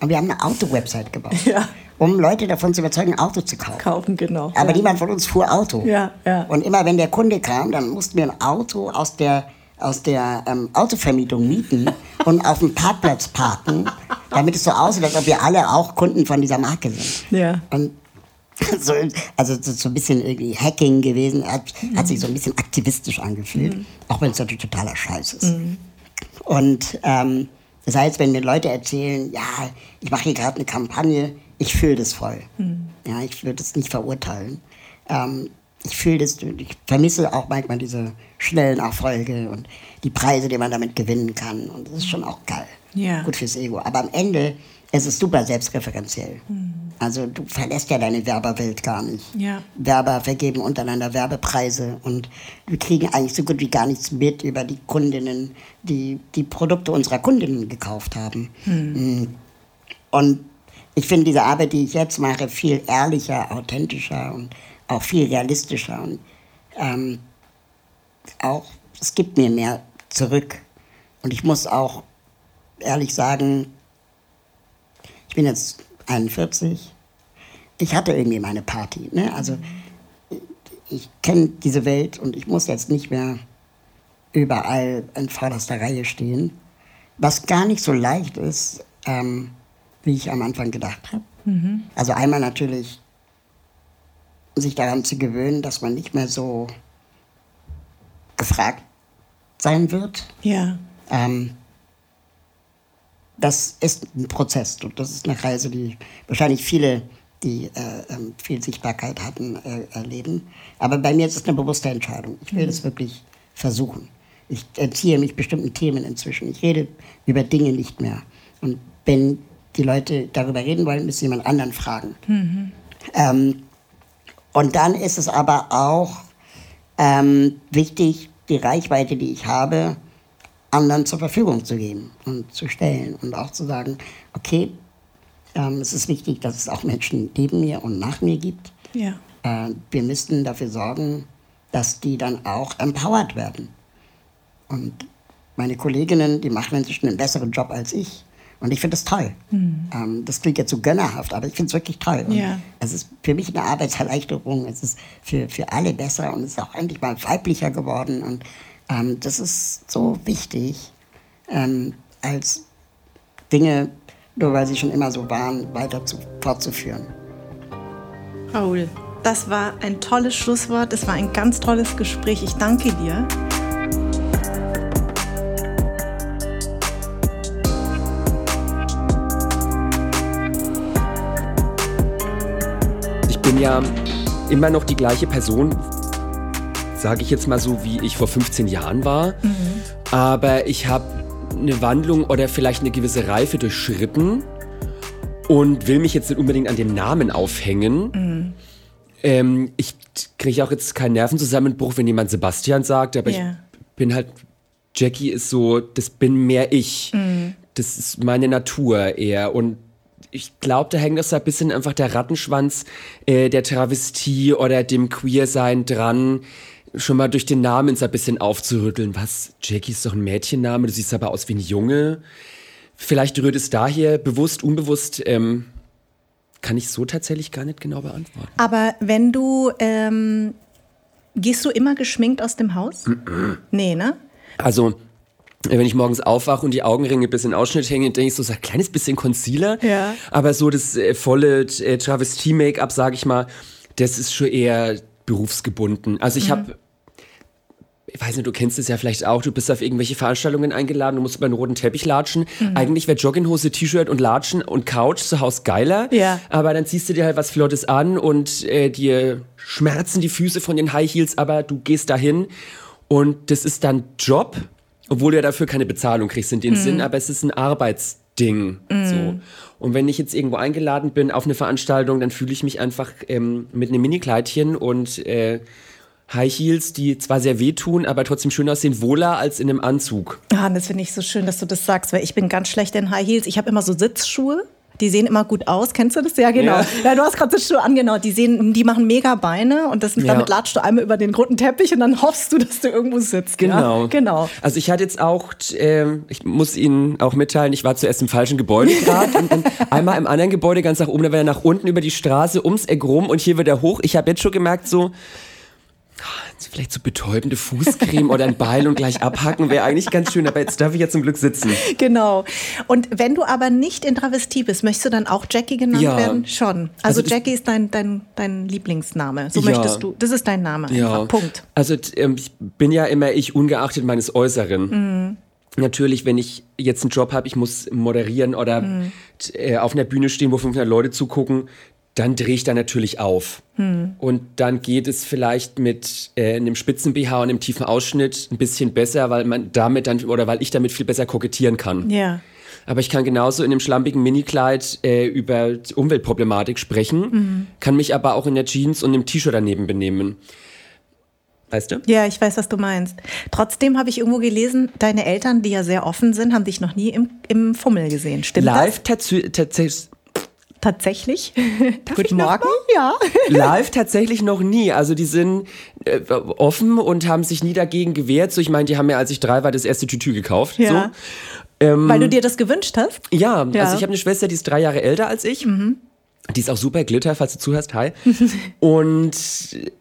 Und wir haben eine Auto-Website gebaut, Ja. um Leute davon zu überzeugen, ein Auto zu kaufen. Kaufen, genau. Aber ja. niemand von uns fuhr Auto. Ja, ja. Und immer wenn der Kunde kam, dann mussten wir ein Auto aus der, aus der ähm, Autovermietung mieten und auf dem Parkplatz parken, damit es so aussieht, als ob wir alle auch Kunden von dieser Marke sind. Ja. Und so, also so, ein bisschen irgendwie Hacking gewesen, hat, hat sich so ein bisschen aktivistisch angefühlt, auch wenn es natürlich totaler Scheiß ist. Und ähm, das heißt, wenn mir Leute erzählen, ja, ich mache hier gerade eine Kampagne, ich fühle das voll. Ja, ich würde das nicht verurteilen. Ähm, ich fühle das, ich vermisse auch manchmal diese schnellen Erfolge und die Preise, die man damit gewinnen kann. Und das ist schon auch geil. Ja. Gut fürs Ego. Aber am Ende ist es super selbstreferenziell. Also du verlässt ja deine Werberwelt gar nicht. Ja. Werber vergeben untereinander Werbepreise und wir kriegen eigentlich so gut wie gar nichts mit über die Kundinnen, die die Produkte unserer Kundinnen gekauft haben. Mm. Und ich finde diese Arbeit, die ich jetzt mache, viel ehrlicher, authentischer und auch viel realistischer und ähm, auch, es gibt mir mehr zurück. Und ich muss auch ehrlich sagen, ich bin jetzt 41, ich hatte irgendwie meine Party. Ne? Also ich kenne diese Welt und ich muss jetzt nicht mehr überall in vorderster Reihe stehen, was gar nicht so leicht ist, ähm, wie ich am Anfang gedacht habe. Also einmal natürlich sich daran zu gewöhnen, dass man nicht mehr so gefragt sein wird. Ja. Ähm, das ist ein Prozess und das ist eine Reise, die wahrscheinlich viele, die äh, ähm, viel Sichtbarkeit hatten, äh, erleben. Aber bei mir ist es eine bewusste Entscheidung. Ich will das wirklich versuchen. Ich entziehe mich bestimmten Themen inzwischen. Ich rede über Dinge nicht mehr. Und wenn die Leute darüber reden wollen, müssen sie jemand anderen fragen. Ähm, und dann ist es aber auch ähm, wichtig, die Reichweite, die ich habe, anderen zur Verfügung zu geben und zu stellen und auch zu sagen, okay, Ähm, es ist wichtig, dass es auch Menschen neben mir und nach mir gibt. Ja. Äh, wir müssten dafür sorgen, dass die dann auch empowered werden. Und meine Kolleginnen, die machen inzwischen einen besseren Job als ich. Und ich finde das toll. Ähm, das klingt jetzt so gönnerhaft, aber ich finde es wirklich toll. Ja. Es ist für mich eine Arbeitserleichterung. Es ist für, für alle besser und es ist auch endlich mal weiblicher geworden. Und ähm, das ist so wichtig, ähm, als Dinge, nur weil sie schon immer so waren, weiter zu, fortzuführen. Raoul, das war ein tolles Schlusswort. Es war ein ganz tolles Gespräch. Ich danke dir. Bin ja immer noch die gleiche Person, sage ich jetzt mal so, wie ich vor 15 Jahren war. Aber ich habe eine Wandlung oder vielleicht eine gewisse Reife durchschritten und will mich jetzt nicht unbedingt an dem Namen aufhängen. Ähm, ich kriege auch jetzt keinen Nervenzusammenbruch, wenn jemand Sebastian sagt, aber Ja. ich bin halt, Jackie ist so, das bin mehr ich. Das ist meine Natur eher und ich glaube, da hängt das so ein bisschen einfach der Rattenschwanz äh, der Travestie oder dem Queersein dran, schon mal durch den Namen so ein bisschen aufzurütteln. Was? Jackie ist doch ein Mädchenname, du siehst aber aus wie ein Junge. Vielleicht rührt es daher, bewusst, unbewusst, ähm, kann ich so tatsächlich gar nicht genau beantworten. Aber wenn du, ähm, gehst du immer geschminkt aus dem Haus? Nee, ne? Also, wenn ich morgens aufwache und die Augenringe bis in den Ausschnitt hängen, denke ich so, so ein kleines bisschen Concealer. Ja. Aber so das äh, volle äh, Travestie-Make-up, sage ich mal, das ist schon eher berufsgebunden. Also ich habe, ich weiß nicht, du kennst es ja vielleicht auch, du bist auf irgendwelche Veranstaltungen eingeladen, du musst über einen roten Teppich latschen. Eigentlich wäre Jogginghose, T-Shirt und Latschen und Couch zu Hause geiler. Ja. Aber dann ziehst du dir halt was Flottes an und äh, dir schmerzen die Füße von den High Heels, aber du gehst dahin und das ist dann Job, obwohl du ja dafür keine Bezahlung kriegst in dem Sinn, aber es ist ein Arbeitsding. So. Und wenn ich jetzt irgendwo eingeladen bin auf eine Veranstaltung, dann fühle ich mich einfach ähm, mit einem Minikleidchen und äh, High Heels, die zwar sehr wehtun, aber trotzdem schön aussehen, wohler als in einem Anzug. Ah, das finde ich so schön, dass du das sagst, weil ich bin ganz schlecht in High Heels. Ich habe immer so Sitzschuhe. Die sehen immer gut aus. Kennst du das? Ja, genau. Ja, Ja. du hast gerade Sitzschuhe angenau. Die sehen, die machen mega Beine und das, Ja. damit latschst du einmal über den roten Teppich und dann hoffst du, dass du irgendwo sitzt. Genau. Ja? Genau. Also ich hatte jetzt auch, ähm, ich muss Ihnen auch mitteilen, ich war zuerst im falschen Gebäude gerade und dann einmal im anderen Gebäude ganz nach oben, dann war er nach unten über die Straße ums Eck rum und hier wieder hoch. Ich habe jetzt schon gemerkt, so ah, vielleicht so betäubende Fußcreme oder ein Beil und gleich abhacken wäre eigentlich ganz schön, aber jetzt darf ich ja zum Glück sitzen. Genau. Und wenn du aber nicht in Travestie bist, möchtest du dann auch Jackie genannt Ja. werden? Schon. Also, Also Jackie ist dein, dein, dein Lieblingsname. So Ja. möchtest du. Das ist dein Name. Einfach. Punkt. Also ähm, ich bin ja immer ich, ungeachtet meines Äußeren. Natürlich, wenn ich jetzt einen Job habe, ich muss moderieren oder t- äh, auf einer Bühne stehen, wo 500 Leute zugucken, dann drehe ich da natürlich auf. Und dann geht es vielleicht mit äh, einem spitzen BH und einem tiefen Ausschnitt ein bisschen besser, weil man damit dann oder weil ich damit viel besser kokettieren kann. Ja. Aber ich kann genauso in einem schlampigen Minikleid äh, über Umweltproblematik sprechen, kann mich aber auch in der Jeans und einem T-Shirt daneben benehmen. Weißt du? Ja, ich weiß, was du meinst. Trotzdem habe ich irgendwo gelesen, deine Eltern, die ja sehr offen sind, haben dich noch nie im, im Fummel gesehen. Stimmt Live das? Tatsächlich? ich Guten Morgen. Ja. Live tatsächlich noch nie. Also die sind äh, offen und haben sich nie dagegen gewehrt. So, ich meine, die haben mir, als ich drei war, das erste Tütü gekauft. Ja. So. Ähm, Weil du dir das gewünscht hast? ja, Ja. also ich habe eine Schwester, die ist drei Jahre älter als ich. Die ist auch super Glitter, falls du zuhörst. Hi. und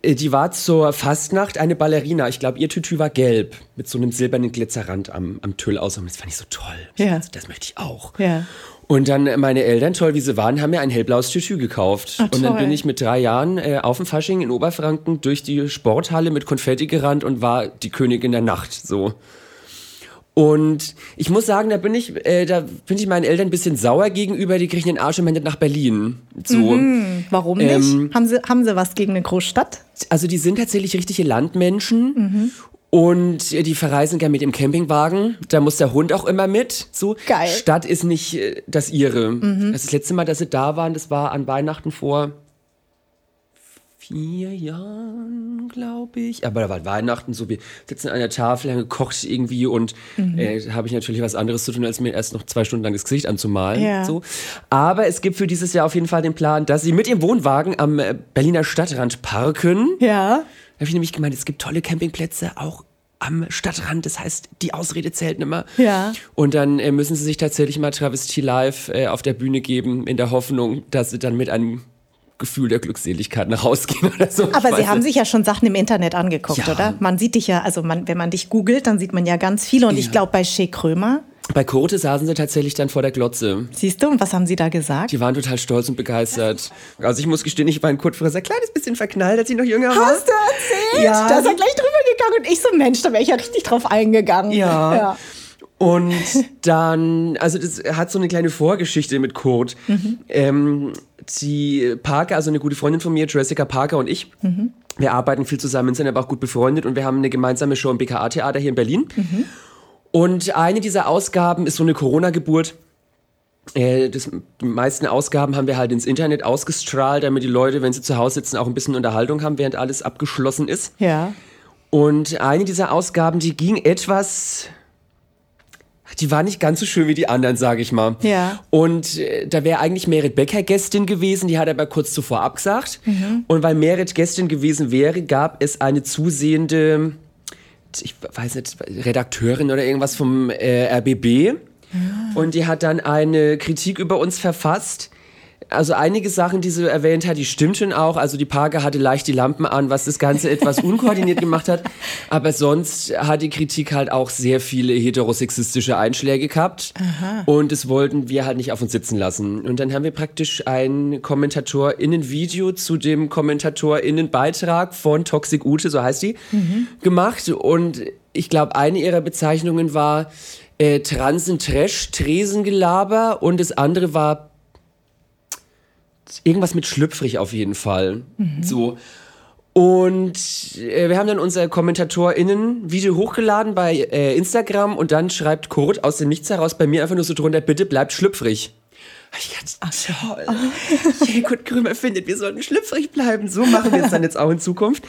äh, die war zur Fastnacht eine Ballerina. Ich glaube, ihr Tütü war gelb mit so einem silbernen Glitzerrand am, am Tüll aus. Und das fand ich so toll. Ja. Das, das möchte ich auch. Ja. Und dann meine Eltern, toll wie sie waren, haben mir ein hellblaues Tütü gekauft. Ah, und dann bin ich mit drei Jahren äh, auf dem Fasching in Oberfranken durch die Sporthalle mit Konfetti gerannt und war die Königin der Nacht. So. Und ich muss sagen, da bin ich, äh, da bin ich meinen Eltern ein bisschen sauer gegenüber. Die kriegen den Arsch im Ende nach Berlin. So. Mhm. Warum nicht? Ähm, haben, sie, haben sie was gegen eine Großstadt? Also die sind tatsächlich richtige Landmenschen. Und die verreisen gern mit dem Campingwagen. Da muss der Hund auch immer mit. So. Geil. Stadt ist nicht äh, das ihre. Also das letzte Mal, dass sie da waren, das war an Weihnachten vor vier Jahren, glaube ich. Aber da war Weihnachten so, wir sitzen an einer Tafel, haben gekocht irgendwie und Mhm. äh, habe ich natürlich was anderes zu tun, als mir erst noch zwei Stunden lang das Gesicht anzumalen. Ja. So. Aber es gibt für dieses Jahr auf jeden Fall den Plan, dass sie mit ihrem Wohnwagen am äh, Berliner Stadtrand parken. Ja. Da habe ich nämlich gemeint, es gibt tolle Campingplätze auch am Stadtrand. Das heißt, die Ausrede zählt nimmer. Ja. Und dann äh, müssen sie sich tatsächlich mal Travestie live äh, auf der Bühne geben, in der Hoffnung, dass sie dann mit einem Gefühl der Glückseligkeit nach Hause gehen oder so. Aber Ich Sie haben sich ja schon Sachen im Internet angeguckt, Ja. oder? Man sieht dich ja, also man, wenn man dich googelt, dann sieht man ja ganz viele. Und ich Ja. glaube, bei Shea Krömer, Bei Kurte saßen sie tatsächlich dann vor der Glotze. siehst du, und was haben Sie da gesagt? Die waren total stolz und begeistert. Also ich muss gestehen, ich war in Kurt ein kleines bisschen verknallt, als ich noch jünger war. Hast du erzählt? Ja. Da ist er gleich drüber gegangen und ich so, Mensch, da wäre ich ja richtig drauf eingegangen. Ja. ja. Und dann, also das hat so eine kleine Vorgeschichte mit Kurt. Ähm, die Parker, also eine gute Freundin von mir, Jessica Parker und ich, wir arbeiten viel zusammen, sind aber auch gut befreundet und wir haben eine gemeinsame Show im BKA-Theater hier in Berlin. Und eine dieser Ausgaben ist so eine Corona-Geburt. Äh, das, die meisten Ausgaben haben wir halt ins Internet ausgestrahlt, damit die Leute, wenn sie zu Hause sitzen, auch ein bisschen Unterhaltung haben, während alles abgeschlossen ist. Ja. Und eine dieser Ausgaben, die ging etwas. Die war nicht ganz so schön wie die anderen, sage ich mal. Ja. Und äh, da wäre eigentlich Merit Becker Gästin gewesen, die hat aber kurz zuvor abgesagt. Und weil Merit Gästin gewesen wäre, gab es eine zusehende, ich weiß nicht, Redakteurin oder irgendwas vom äh, RBB. Und die hat dann eine Kritik über uns verfasst. Also einige Sachen, die sie erwähnt hat, die stimmten auch. Also die Parker hatte leicht die Lampen an, was das Ganze etwas unkoordiniert gemacht hat. Aber sonst hat die Kritik halt auch sehr viele heterosexistische Einschläge gehabt. Und das wollten wir halt nicht auf uns sitzen lassen. Und dann haben wir praktisch ein KommentatorInnen-Video zu dem KommentatorInnen-Beitrag von Toxic Ute, so heißt die, gemacht. Und ich glaube, eine ihrer Bezeichnungen war äh, Transen Trash, Tresengelaber und das andere war irgendwas mit schlüpfrig auf jeden Fall. So. Und äh, wir haben dann unser KommentatorInnen-Video hochgeladen bei äh, Instagram und dann schreibt Kurt aus dem Nichts heraus bei mir einfach nur so drunter, bitte bleibt schlüpfrig. Ich dachte, toll. Ja, Kurt Krömer findet, wir sollten schlüpfrig bleiben. So machen wir es dann jetzt auch in Zukunft.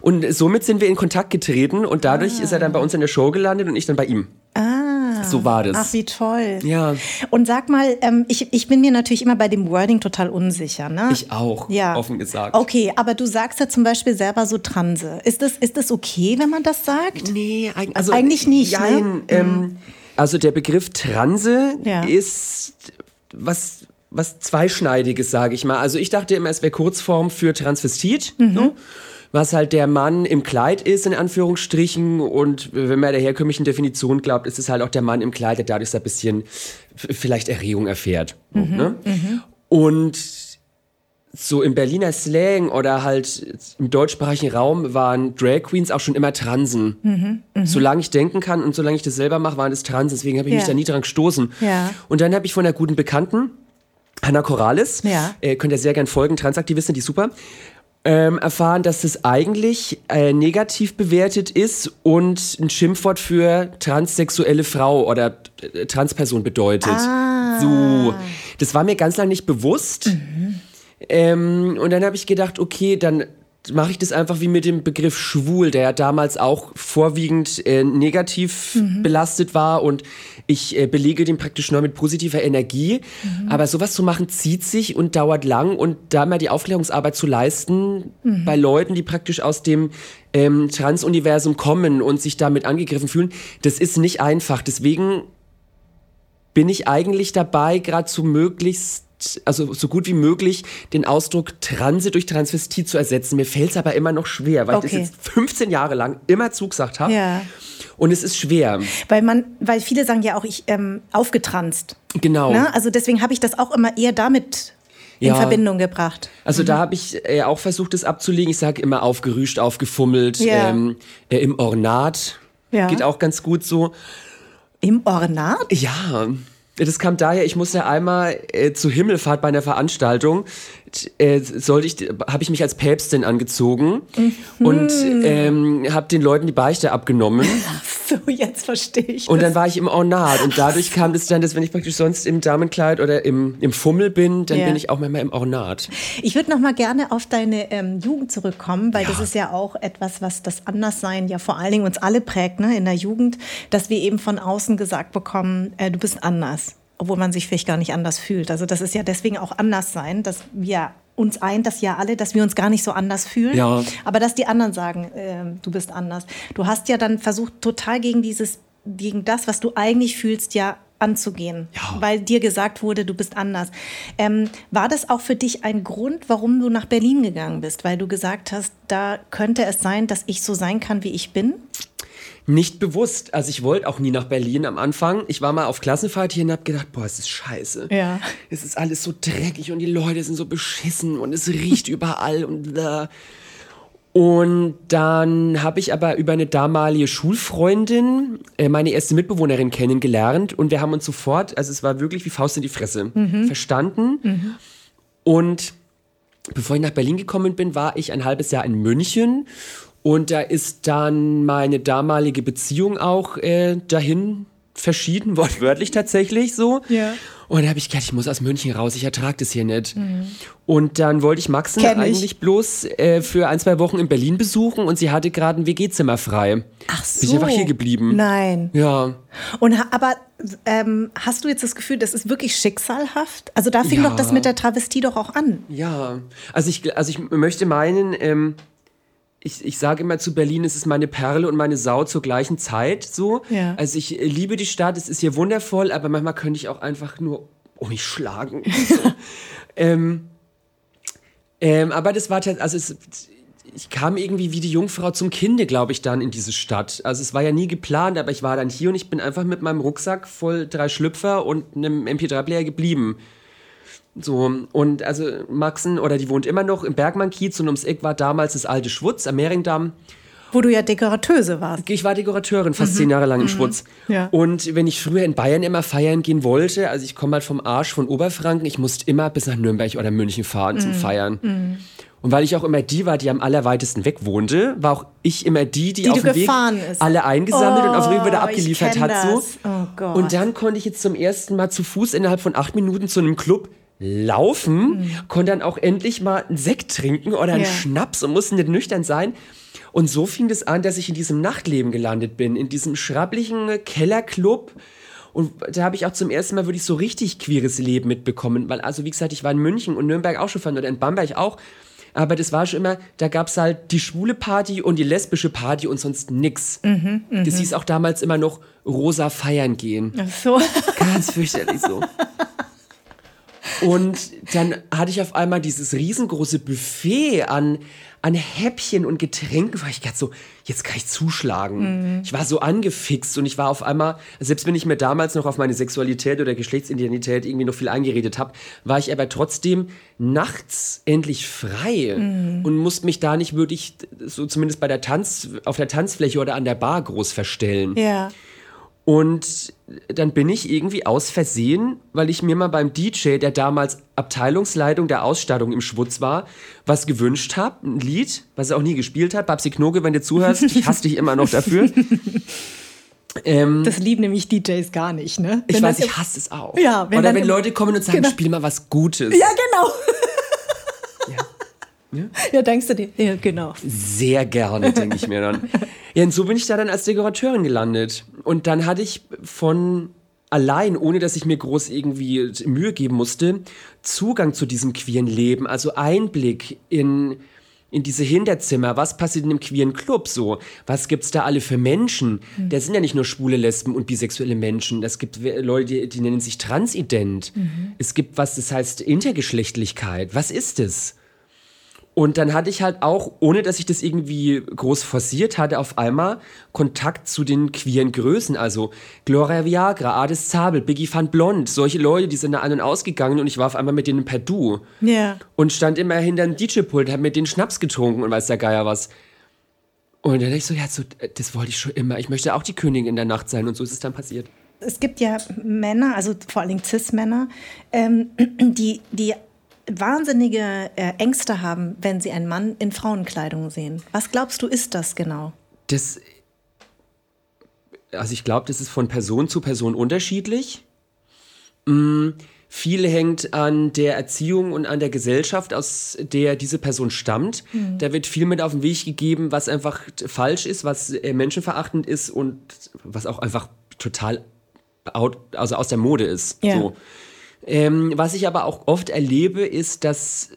Und somit sind wir in Kontakt getreten und dadurch ist er dann bei uns in der Show gelandet und ich dann bei ihm. Ah. So war das. Ach, wie toll. Ja. Und sag mal, ähm, ich, ich bin mir natürlich immer bei dem Wording total unsicher. Ne? Ich auch, ja. offen gesagt. Okay, aber du sagst ja zum Beispiel selber so Transe. Ist das, ist das okay, wenn man das sagt? Nee, eig also, Eigentlich nicht, ne? Nein, ähm, also der Begriff Transe Ja. ist was, was Zweischneidiges, sage ich mal. Also ich dachte immer, es wäre Kurzform für Transvestit. Mhm. Ne? Was halt der Mann im Kleid ist, in Anführungsstrichen. Und wenn man der herkömmlichen Definition glaubt, ist es halt auch der Mann im Kleid, der dadurch so ein bisschen vielleicht Erregung erfährt. Mhm. Ne? Und so im Berliner Slang oder halt im deutschsprachigen Raum waren Drag Queens auch schon immer Transen. Solange ich denken kann und solange ich das selber mache, waren das Transen. Deswegen habe ich mich Ja. da nie dran gestoßen. Ja. Und dann habe ich von einer guten Bekannten, Hannah Corrales, Ja. äh, könnt ihr sehr gern folgen, Transaktivistin, die ist super, ähm, erfahren, dass das eigentlich äh, negativ bewertet ist und ein Schimpfwort für transsexuelle Frau oder äh, Transperson bedeutet. Ah. So, das war mir ganz lange nicht bewusst. Ähm, und dann habe ich gedacht, okay, dann mache ich das einfach wie mit dem Begriff schwul, der ja damals auch vorwiegend äh, negativ belastet war und ich äh, belege den praktisch nur mit positiver Energie. Aber sowas zu machen zieht sich und dauert lang und da mal die Aufklärungsarbeit zu leisten bei Leuten, die praktisch aus dem ähm, Trans-Universum kommen und sich damit angegriffen fühlen, das ist nicht einfach. Deswegen bin ich eigentlich dabei, gerade so möglichst, also so gut wie möglich, den Ausdruck Transe durch Transvestit zu ersetzen. Mir fällt es aber immer noch schwer, weil ich Okay. das jetzt 15 Jahre lang immer zugesagt habe. Ja. Und es ist schwer. Weil man, weil viele sagen ja auch, ich ähm, aufgetranst. Genau. Ne? Also deswegen habe ich das auch immer eher damit in Ja. Verbindung gebracht. Also da habe ich äh, auch versucht, das abzulegen. Ich sage immer aufgerüscht, aufgefummelt, Ja. ähm, äh, im Ornat. Ja. Geht auch ganz gut so. Im Ornat? Ja, das kam daher, ich musste einmal äh, zur Himmelfahrt bei einer Veranstaltung äh, sollte ich, habe ich mich als Päpstin angezogen Mhm. und ähm, habe den Leuten die Beichte abgenommen. So, jetzt verstehe ich. Und das. dann war ich im Ornat und dadurch kam es dann, dass wenn ich praktisch sonst im Damenkleid oder im, im Fummel bin, dann Ja. bin ich auch manchmal im Ornat. Ich würde noch mal gerne auf deine ähm, Jugend zurückkommen, weil Ja. das ist ja auch etwas, was das Anderssein ja vor allen Dingen uns alle prägt, ne, in der Jugend, dass wir eben von außen gesagt bekommen, äh, du bist anders, obwohl man sich vielleicht gar nicht anders fühlt. Also das ist ja deswegen auch Anderssein, dass wir uns eint das ja alle, dass wir uns gar nicht so anders fühlen, Ja. aber dass die anderen sagen, ähm, du bist anders. Du hast ja dann versucht, total gegen dieses, gegen das, was du eigentlich fühlst, ja anzugehen, Ja. weil dir gesagt wurde, du bist anders. Ähm, war das auch für dich ein Grund, warum du nach Berlin gegangen bist? Weil du gesagt hast, da könnte es sein, dass ich so sein kann, wie ich bin? Nicht bewusst. Also ich wollte auch nie nach Berlin am Anfang. Ich war mal auf Klassenfahrt hier und habe gedacht, boah, es ist scheiße. Ja. Es ist alles so dreckig und die Leute sind so beschissen und es riecht überall und da. Und dann habe ich aber über eine damalige Schulfreundin äh, meine erste Mitbewohnerin kennengelernt und wir haben uns sofort, also es war wirklich wie Faust in die Fresse, verstanden. Und bevor ich nach Berlin gekommen bin, war ich ein halbes Jahr in München und da ist dann meine damalige Beziehung auch äh, dahin verschieden, wortwörtlich tatsächlich so. Ja. Und da habe ich gedacht, ich muss aus München raus, ich ertrage das hier nicht. Und dann wollte ich Maxen Kenn ich. eigentlich bloß äh, für ein, zwei Wochen in Berlin besuchen und sie hatte gerade ein WG-Zimmer frei. Ach so. Bin ich einfach hier geblieben. Nein. Ja. Und aber ähm, hast du jetzt das Gefühl, das ist wirklich schicksalhaft? Also da fing Ja. doch das mit der Travestie doch auch an. Ja, also ich, also ich möchte meinen, ähm, ich, ich sage immer zu Berlin, es ist meine Perle und meine Sau zur gleichen Zeit so. Ja. Also ich äh, liebe die Stadt, es ist hier wundervoll, aber manchmal könnte ich auch einfach nur um mich schlagen. Ähm, ähm, aber das war tatsächlich, also es, ich kam irgendwie wie die Jungfrau zum Kinde, glaube ich, dann in diese Stadt. Also es war ja nie geplant, aber ich war dann hier und ich bin einfach mit meinem Rucksack voll drei Schlüpfer und einem MP3-Player geblieben. So, und also Maxen, oder die wohnt immer noch im Bergmann-Kiez und ums Eck war damals das alte Schwutz am Mehringdamm. Wo du ja Dekorateuse warst. Ich war Dekorateurin fast zehn Jahre lang im Schwutz. Ja. Und wenn ich früher in Bayern immer feiern gehen wollte, also ich komme halt vom Arsch von Oberfranken, ich musste immer bis nach Nürnberg oder München fahren zum Feiern. Und weil ich auch immer die war, die am allerweitesten weg wohnte, war auch ich immer die, die, Die auf dem Weg ist. alle eingesammelt und auf dem Weg wieder Oh, abgeliefert hat. So. Oh Gott. Und dann konnte ich jetzt zum ersten Mal zu Fuß innerhalb von acht Minuten zu einem Club laufen, konnte dann auch endlich mal einen Sekt trinken oder einen Ja. Schnaps und musste nicht nüchtern sein. Und so fing es an, dass ich in diesem Nachtleben gelandet bin, in diesem schrabblichen Kellerclub. Und da habe ich auch zum ersten Mal wirklich so richtig queeres Leben mitbekommen. Weil, also wie gesagt, ich war in München und Nürnberg auch schon fahren oder in Bamberg auch. Aber das war schon immer, da gab es halt die schwule Party und die lesbische Party und sonst nix. das hieß auch damals immer noch rosa feiern gehen. Ach so. Ganz fürchterlich so. Und dann hatte ich auf einmal dieses riesengroße Buffet an, an Häppchen und Getränken, weil ich gerade so, jetzt kann ich zuschlagen. Ich war so angefixt und ich war auf einmal, selbst wenn ich mir damals noch auf meine Sexualität oder Geschlechtsidentität irgendwie noch viel eingeredet habe, war ich aber trotzdem nachts endlich frei und musste mich da nicht wirklich, so zumindest bei der Tanz, auf der Tanzfläche oder an der Bar groß verstellen. Ja. Und dann bin ich irgendwie aus Versehen, weil ich mir mal beim DJ, der damals Abteilungsleitung der Ausstattung im Schwutz war, was gewünscht habe, ein Lied, was er auch nie gespielt hat. Babsi Knoge, wenn du zuhörst, ich hasse dich immer noch dafür. ähm, Das lieben nämlich DJs gar nicht, ne? ich Wenn weiß, das ich hasse es auch. Ja, wenn Oder wenn Leute kommen und sagen, Genau. spiel mal was Gutes. Ja, genau. Ja. denkst du dir? Ja, genau. Sehr gerne, denke ich mir dann. Ja, und so bin ich da dann als Dekorateurin gelandet. Und dann hatte ich von allein, ohne dass ich mir groß irgendwie Mühe geben musste, Zugang zu diesem queeren Leben, also Einblick in, in diese Hinterzimmer, was passiert in einem queeren Club so, was gibt's da alle für Menschen? Da sind ja nicht nur schwule Lesben und bisexuelle Menschen, es gibt Leute, die, die nennen sich transident. Es gibt was, das heißt Intergeschlechtlichkeit. Was ist es? Und dann hatte ich halt auch, ohne dass ich das irgendwie groß forciert hatte, auf einmal Kontakt zu den queeren Größen. Also Gloria Viagra, Ades Zabel, Biggie van Blond, solche Leute, die sind da an und ausgegangen und ich war auf einmal mit denen per Du. Ja. Und stand immer hinter dem DJ-Pult, hab mit denen Schnaps getrunken und weiß der Geier was. Und dann dachte ich so, ja, so, das wollte ich schon immer. Ich möchte auch die Königin in der Nacht sein und so ist es dann passiert. Es gibt ja Männer, also vor allen Dingen Cis-Männer, ähm, die, die wahnsinnige äh, Ängste haben, wenn sie einen Mann in Frauenkleidung sehen. Was glaubst du, ist das genau? Das, also ich glaube, das ist von Person zu Person unterschiedlich. Mm, viel hängt an der Erziehung und an der Gesellschaft, aus der diese Person stammt. Mhm. Da wird viel mit auf den Weg gegeben, was einfach falsch ist, was äh, menschenverachtend ist und was auch einfach total out, also aus der Mode ist. Ja. So. Ähm, was ich aber auch oft erlebe, ist, dass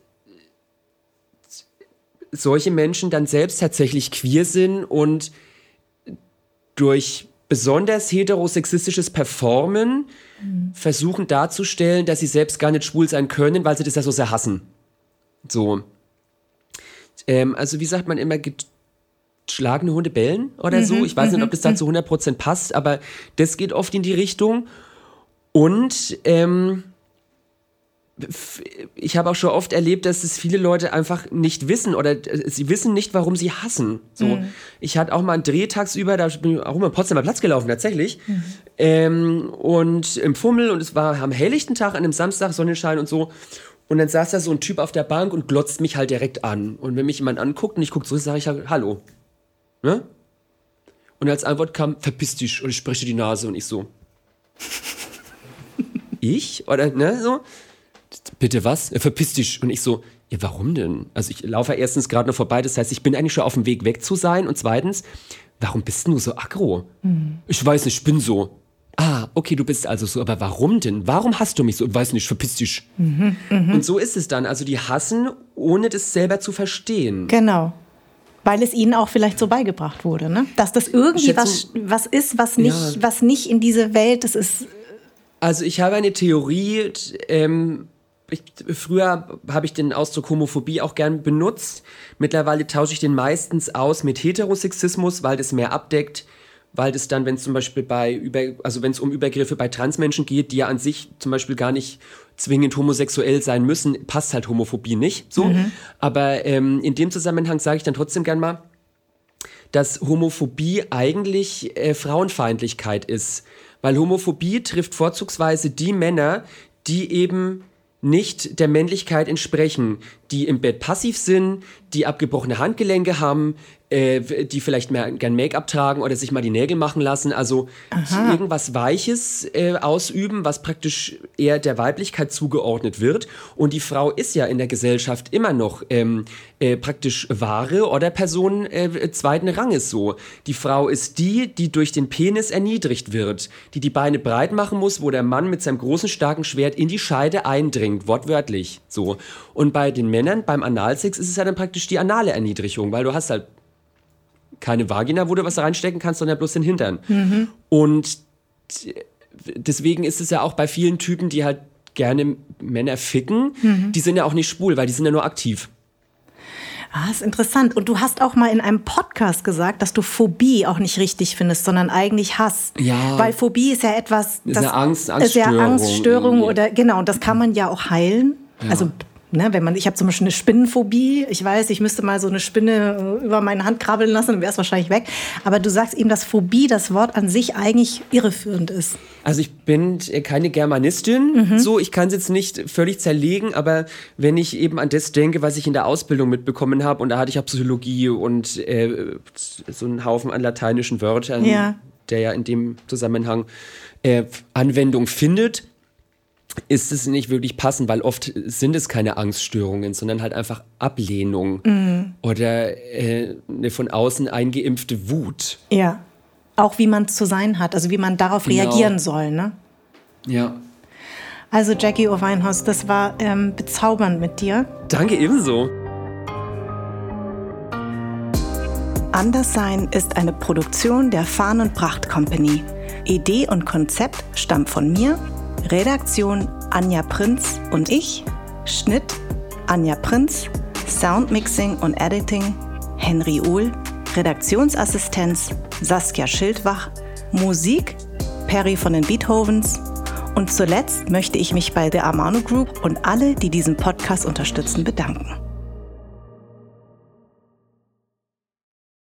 solche Menschen dann selbst tatsächlich queer sind und durch besonders heterosexistisches Performen mhm. versuchen darzustellen, dass sie selbst gar nicht schwul sein können, weil sie das ja so sehr hassen. So. Ähm, also wie sagt man immer, schlagende Hunde bellen oder mhm, so. Ich weiß nicht, ob das da mhm. zu 100% passt, aber das geht oft in die Richtung. Und ähm, ich habe auch schon oft erlebt, dass es viele Leute einfach nicht wissen oder äh, sie wissen nicht, warum sie hassen. So, mhm. ich hatte auch mal einen Dreh tagsüber, da bin ich auch mal am Potsdamer Platz gelaufen tatsächlich mhm. ähm, und im Fummel und es war am helllichten Tag an einem Samstag Sonnenschein und so und dann saß da so ein Typ auf der Bank und glotzt mich halt direkt an und wenn mich jemand anguckt und ich gucke zurück, sage ich halt Hallo, ne? Und als Antwort kam verpiss dich und ich spreche die Nase und ich so ich oder ne so bitte was? Verpiss dich. Und ich so, ja, warum denn? Also ich laufe erstens gerade noch vorbei, das heißt, ich bin eigentlich schon auf dem Weg weg zu sein. Und zweitens, warum bist du so aggro? Mhm. Ich weiß nicht, ich bin so. Ah, okay, du bist also so, aber warum denn? Warum hast du mich so? Ich weiß nicht, verpiss dich. Mhm, mh. Und so ist es dann. Also die hassen, ohne das selber zu verstehen. Genau. Weil es ihnen auch vielleicht so beigebracht wurde, ne? Dass das irgendwie was, was ist, was nicht, ja. was nicht in diese Welt, das ist. Also ich habe eine Theorie, ähm, ich, früher habe ich den Ausdruck Homophobie auch gern benutzt. Mittlerweile tausche ich den meistens aus mit Heterosexismus, weil das mehr abdeckt, weil das dann, wenn es zum Beispiel bei über, also wenn es um Übergriffe bei Transmenschen geht, die ja an sich zum Beispiel gar nicht zwingend homosexuell sein müssen, passt halt Homophobie nicht. So, mhm. aber ähm, in dem Zusammenhang sage ich dann trotzdem gern mal, dass Homophobie eigentlich äh, Frauenfeindlichkeit ist, weil Homophobie trifft vorzugsweise die Männer, die eben nicht der Männlichkeit entsprechen, die im Bett passiv sind, die abgebrochene Handgelenke haben, äh, die vielleicht mehr gern Make-up tragen oder sich mal die Nägel machen lassen. Also irgendwas Weiches äh, ausüben, was praktisch eher der Weiblichkeit zugeordnet wird. Und die Frau ist ja in der Gesellschaft immer noch ähm, äh, praktisch Ware oder Person äh, zweiten Ranges so. Die Frau ist die, die durch den Penis erniedrigt wird, die die Beine breit machen muss, wo der Mann mit seinem großen, starken Schwert in die Scheide eindringt, wortwörtlich so. Und bei den Männern, beim Analsex, ist es ja dann praktisch die anale Erniedrigung, weil du hast halt keine Vagina, wo du was reinstecken kannst, sondern bloß den Hintern. Mhm. Und deswegen ist es ja auch bei vielen Typen, die halt gerne Männer ficken, mhm. die sind ja auch nicht schwul, weil die sind ja nur aktiv. Ah, ist interessant. Und du hast auch mal in einem Podcast gesagt, dass du Phobie auch nicht richtig findest, sondern eigentlich Hass. Ja. Weil Phobie ist ja etwas, das ist eine Angst, Angststörung. Ist ja Angststörung oder genau. Und das kann man ja auch heilen. Ja. Also Ne, wenn man, ich habe zum Beispiel eine Spinnenphobie. Ich weiß, ich müsste mal so eine Spinne äh, über meine Hand krabbeln lassen, dann wäre es wahrscheinlich weg. Aber du sagst eben, dass Phobie, das Wort an sich eigentlich irreführend ist. Also ich bin keine Germanistin, mhm. so ich kann es jetzt nicht völlig zerlegen, aber wenn ich eben an das denke, was ich in der Ausbildung mitbekommen habe, und da hatte ich ja Psychologie und äh, so einen Haufen an lateinischen Wörtern, ja. der ja in dem Zusammenhang äh, Anwendung findet ist es nicht wirklich passend, weil oft sind es keine Angststörungen, sondern halt einfach Ablehnung mhm. oder äh, eine von außen eingeimpfte Wut. Ja, auch wie man zu sein hat, also wie man darauf genau. reagieren soll, ne? Ja. Also Jackie O'Weinhaus, das war ähm, bezaubernd mit dir. Danke ebenso. Anderssein ist eine Produktion der Farn und Pracht Company. Idee und Konzept stammt von mir, Redaktion Anja Prinz und ich, Schnitt Anja Prinz, Soundmixing und Editing Henry Uhl, Redaktionsassistenz Saskia Schildwach, Musik Perry von den Beethovens und zuletzt möchte ich mich bei der Amano Group und alle, die diesen Podcast unterstützen, bedanken.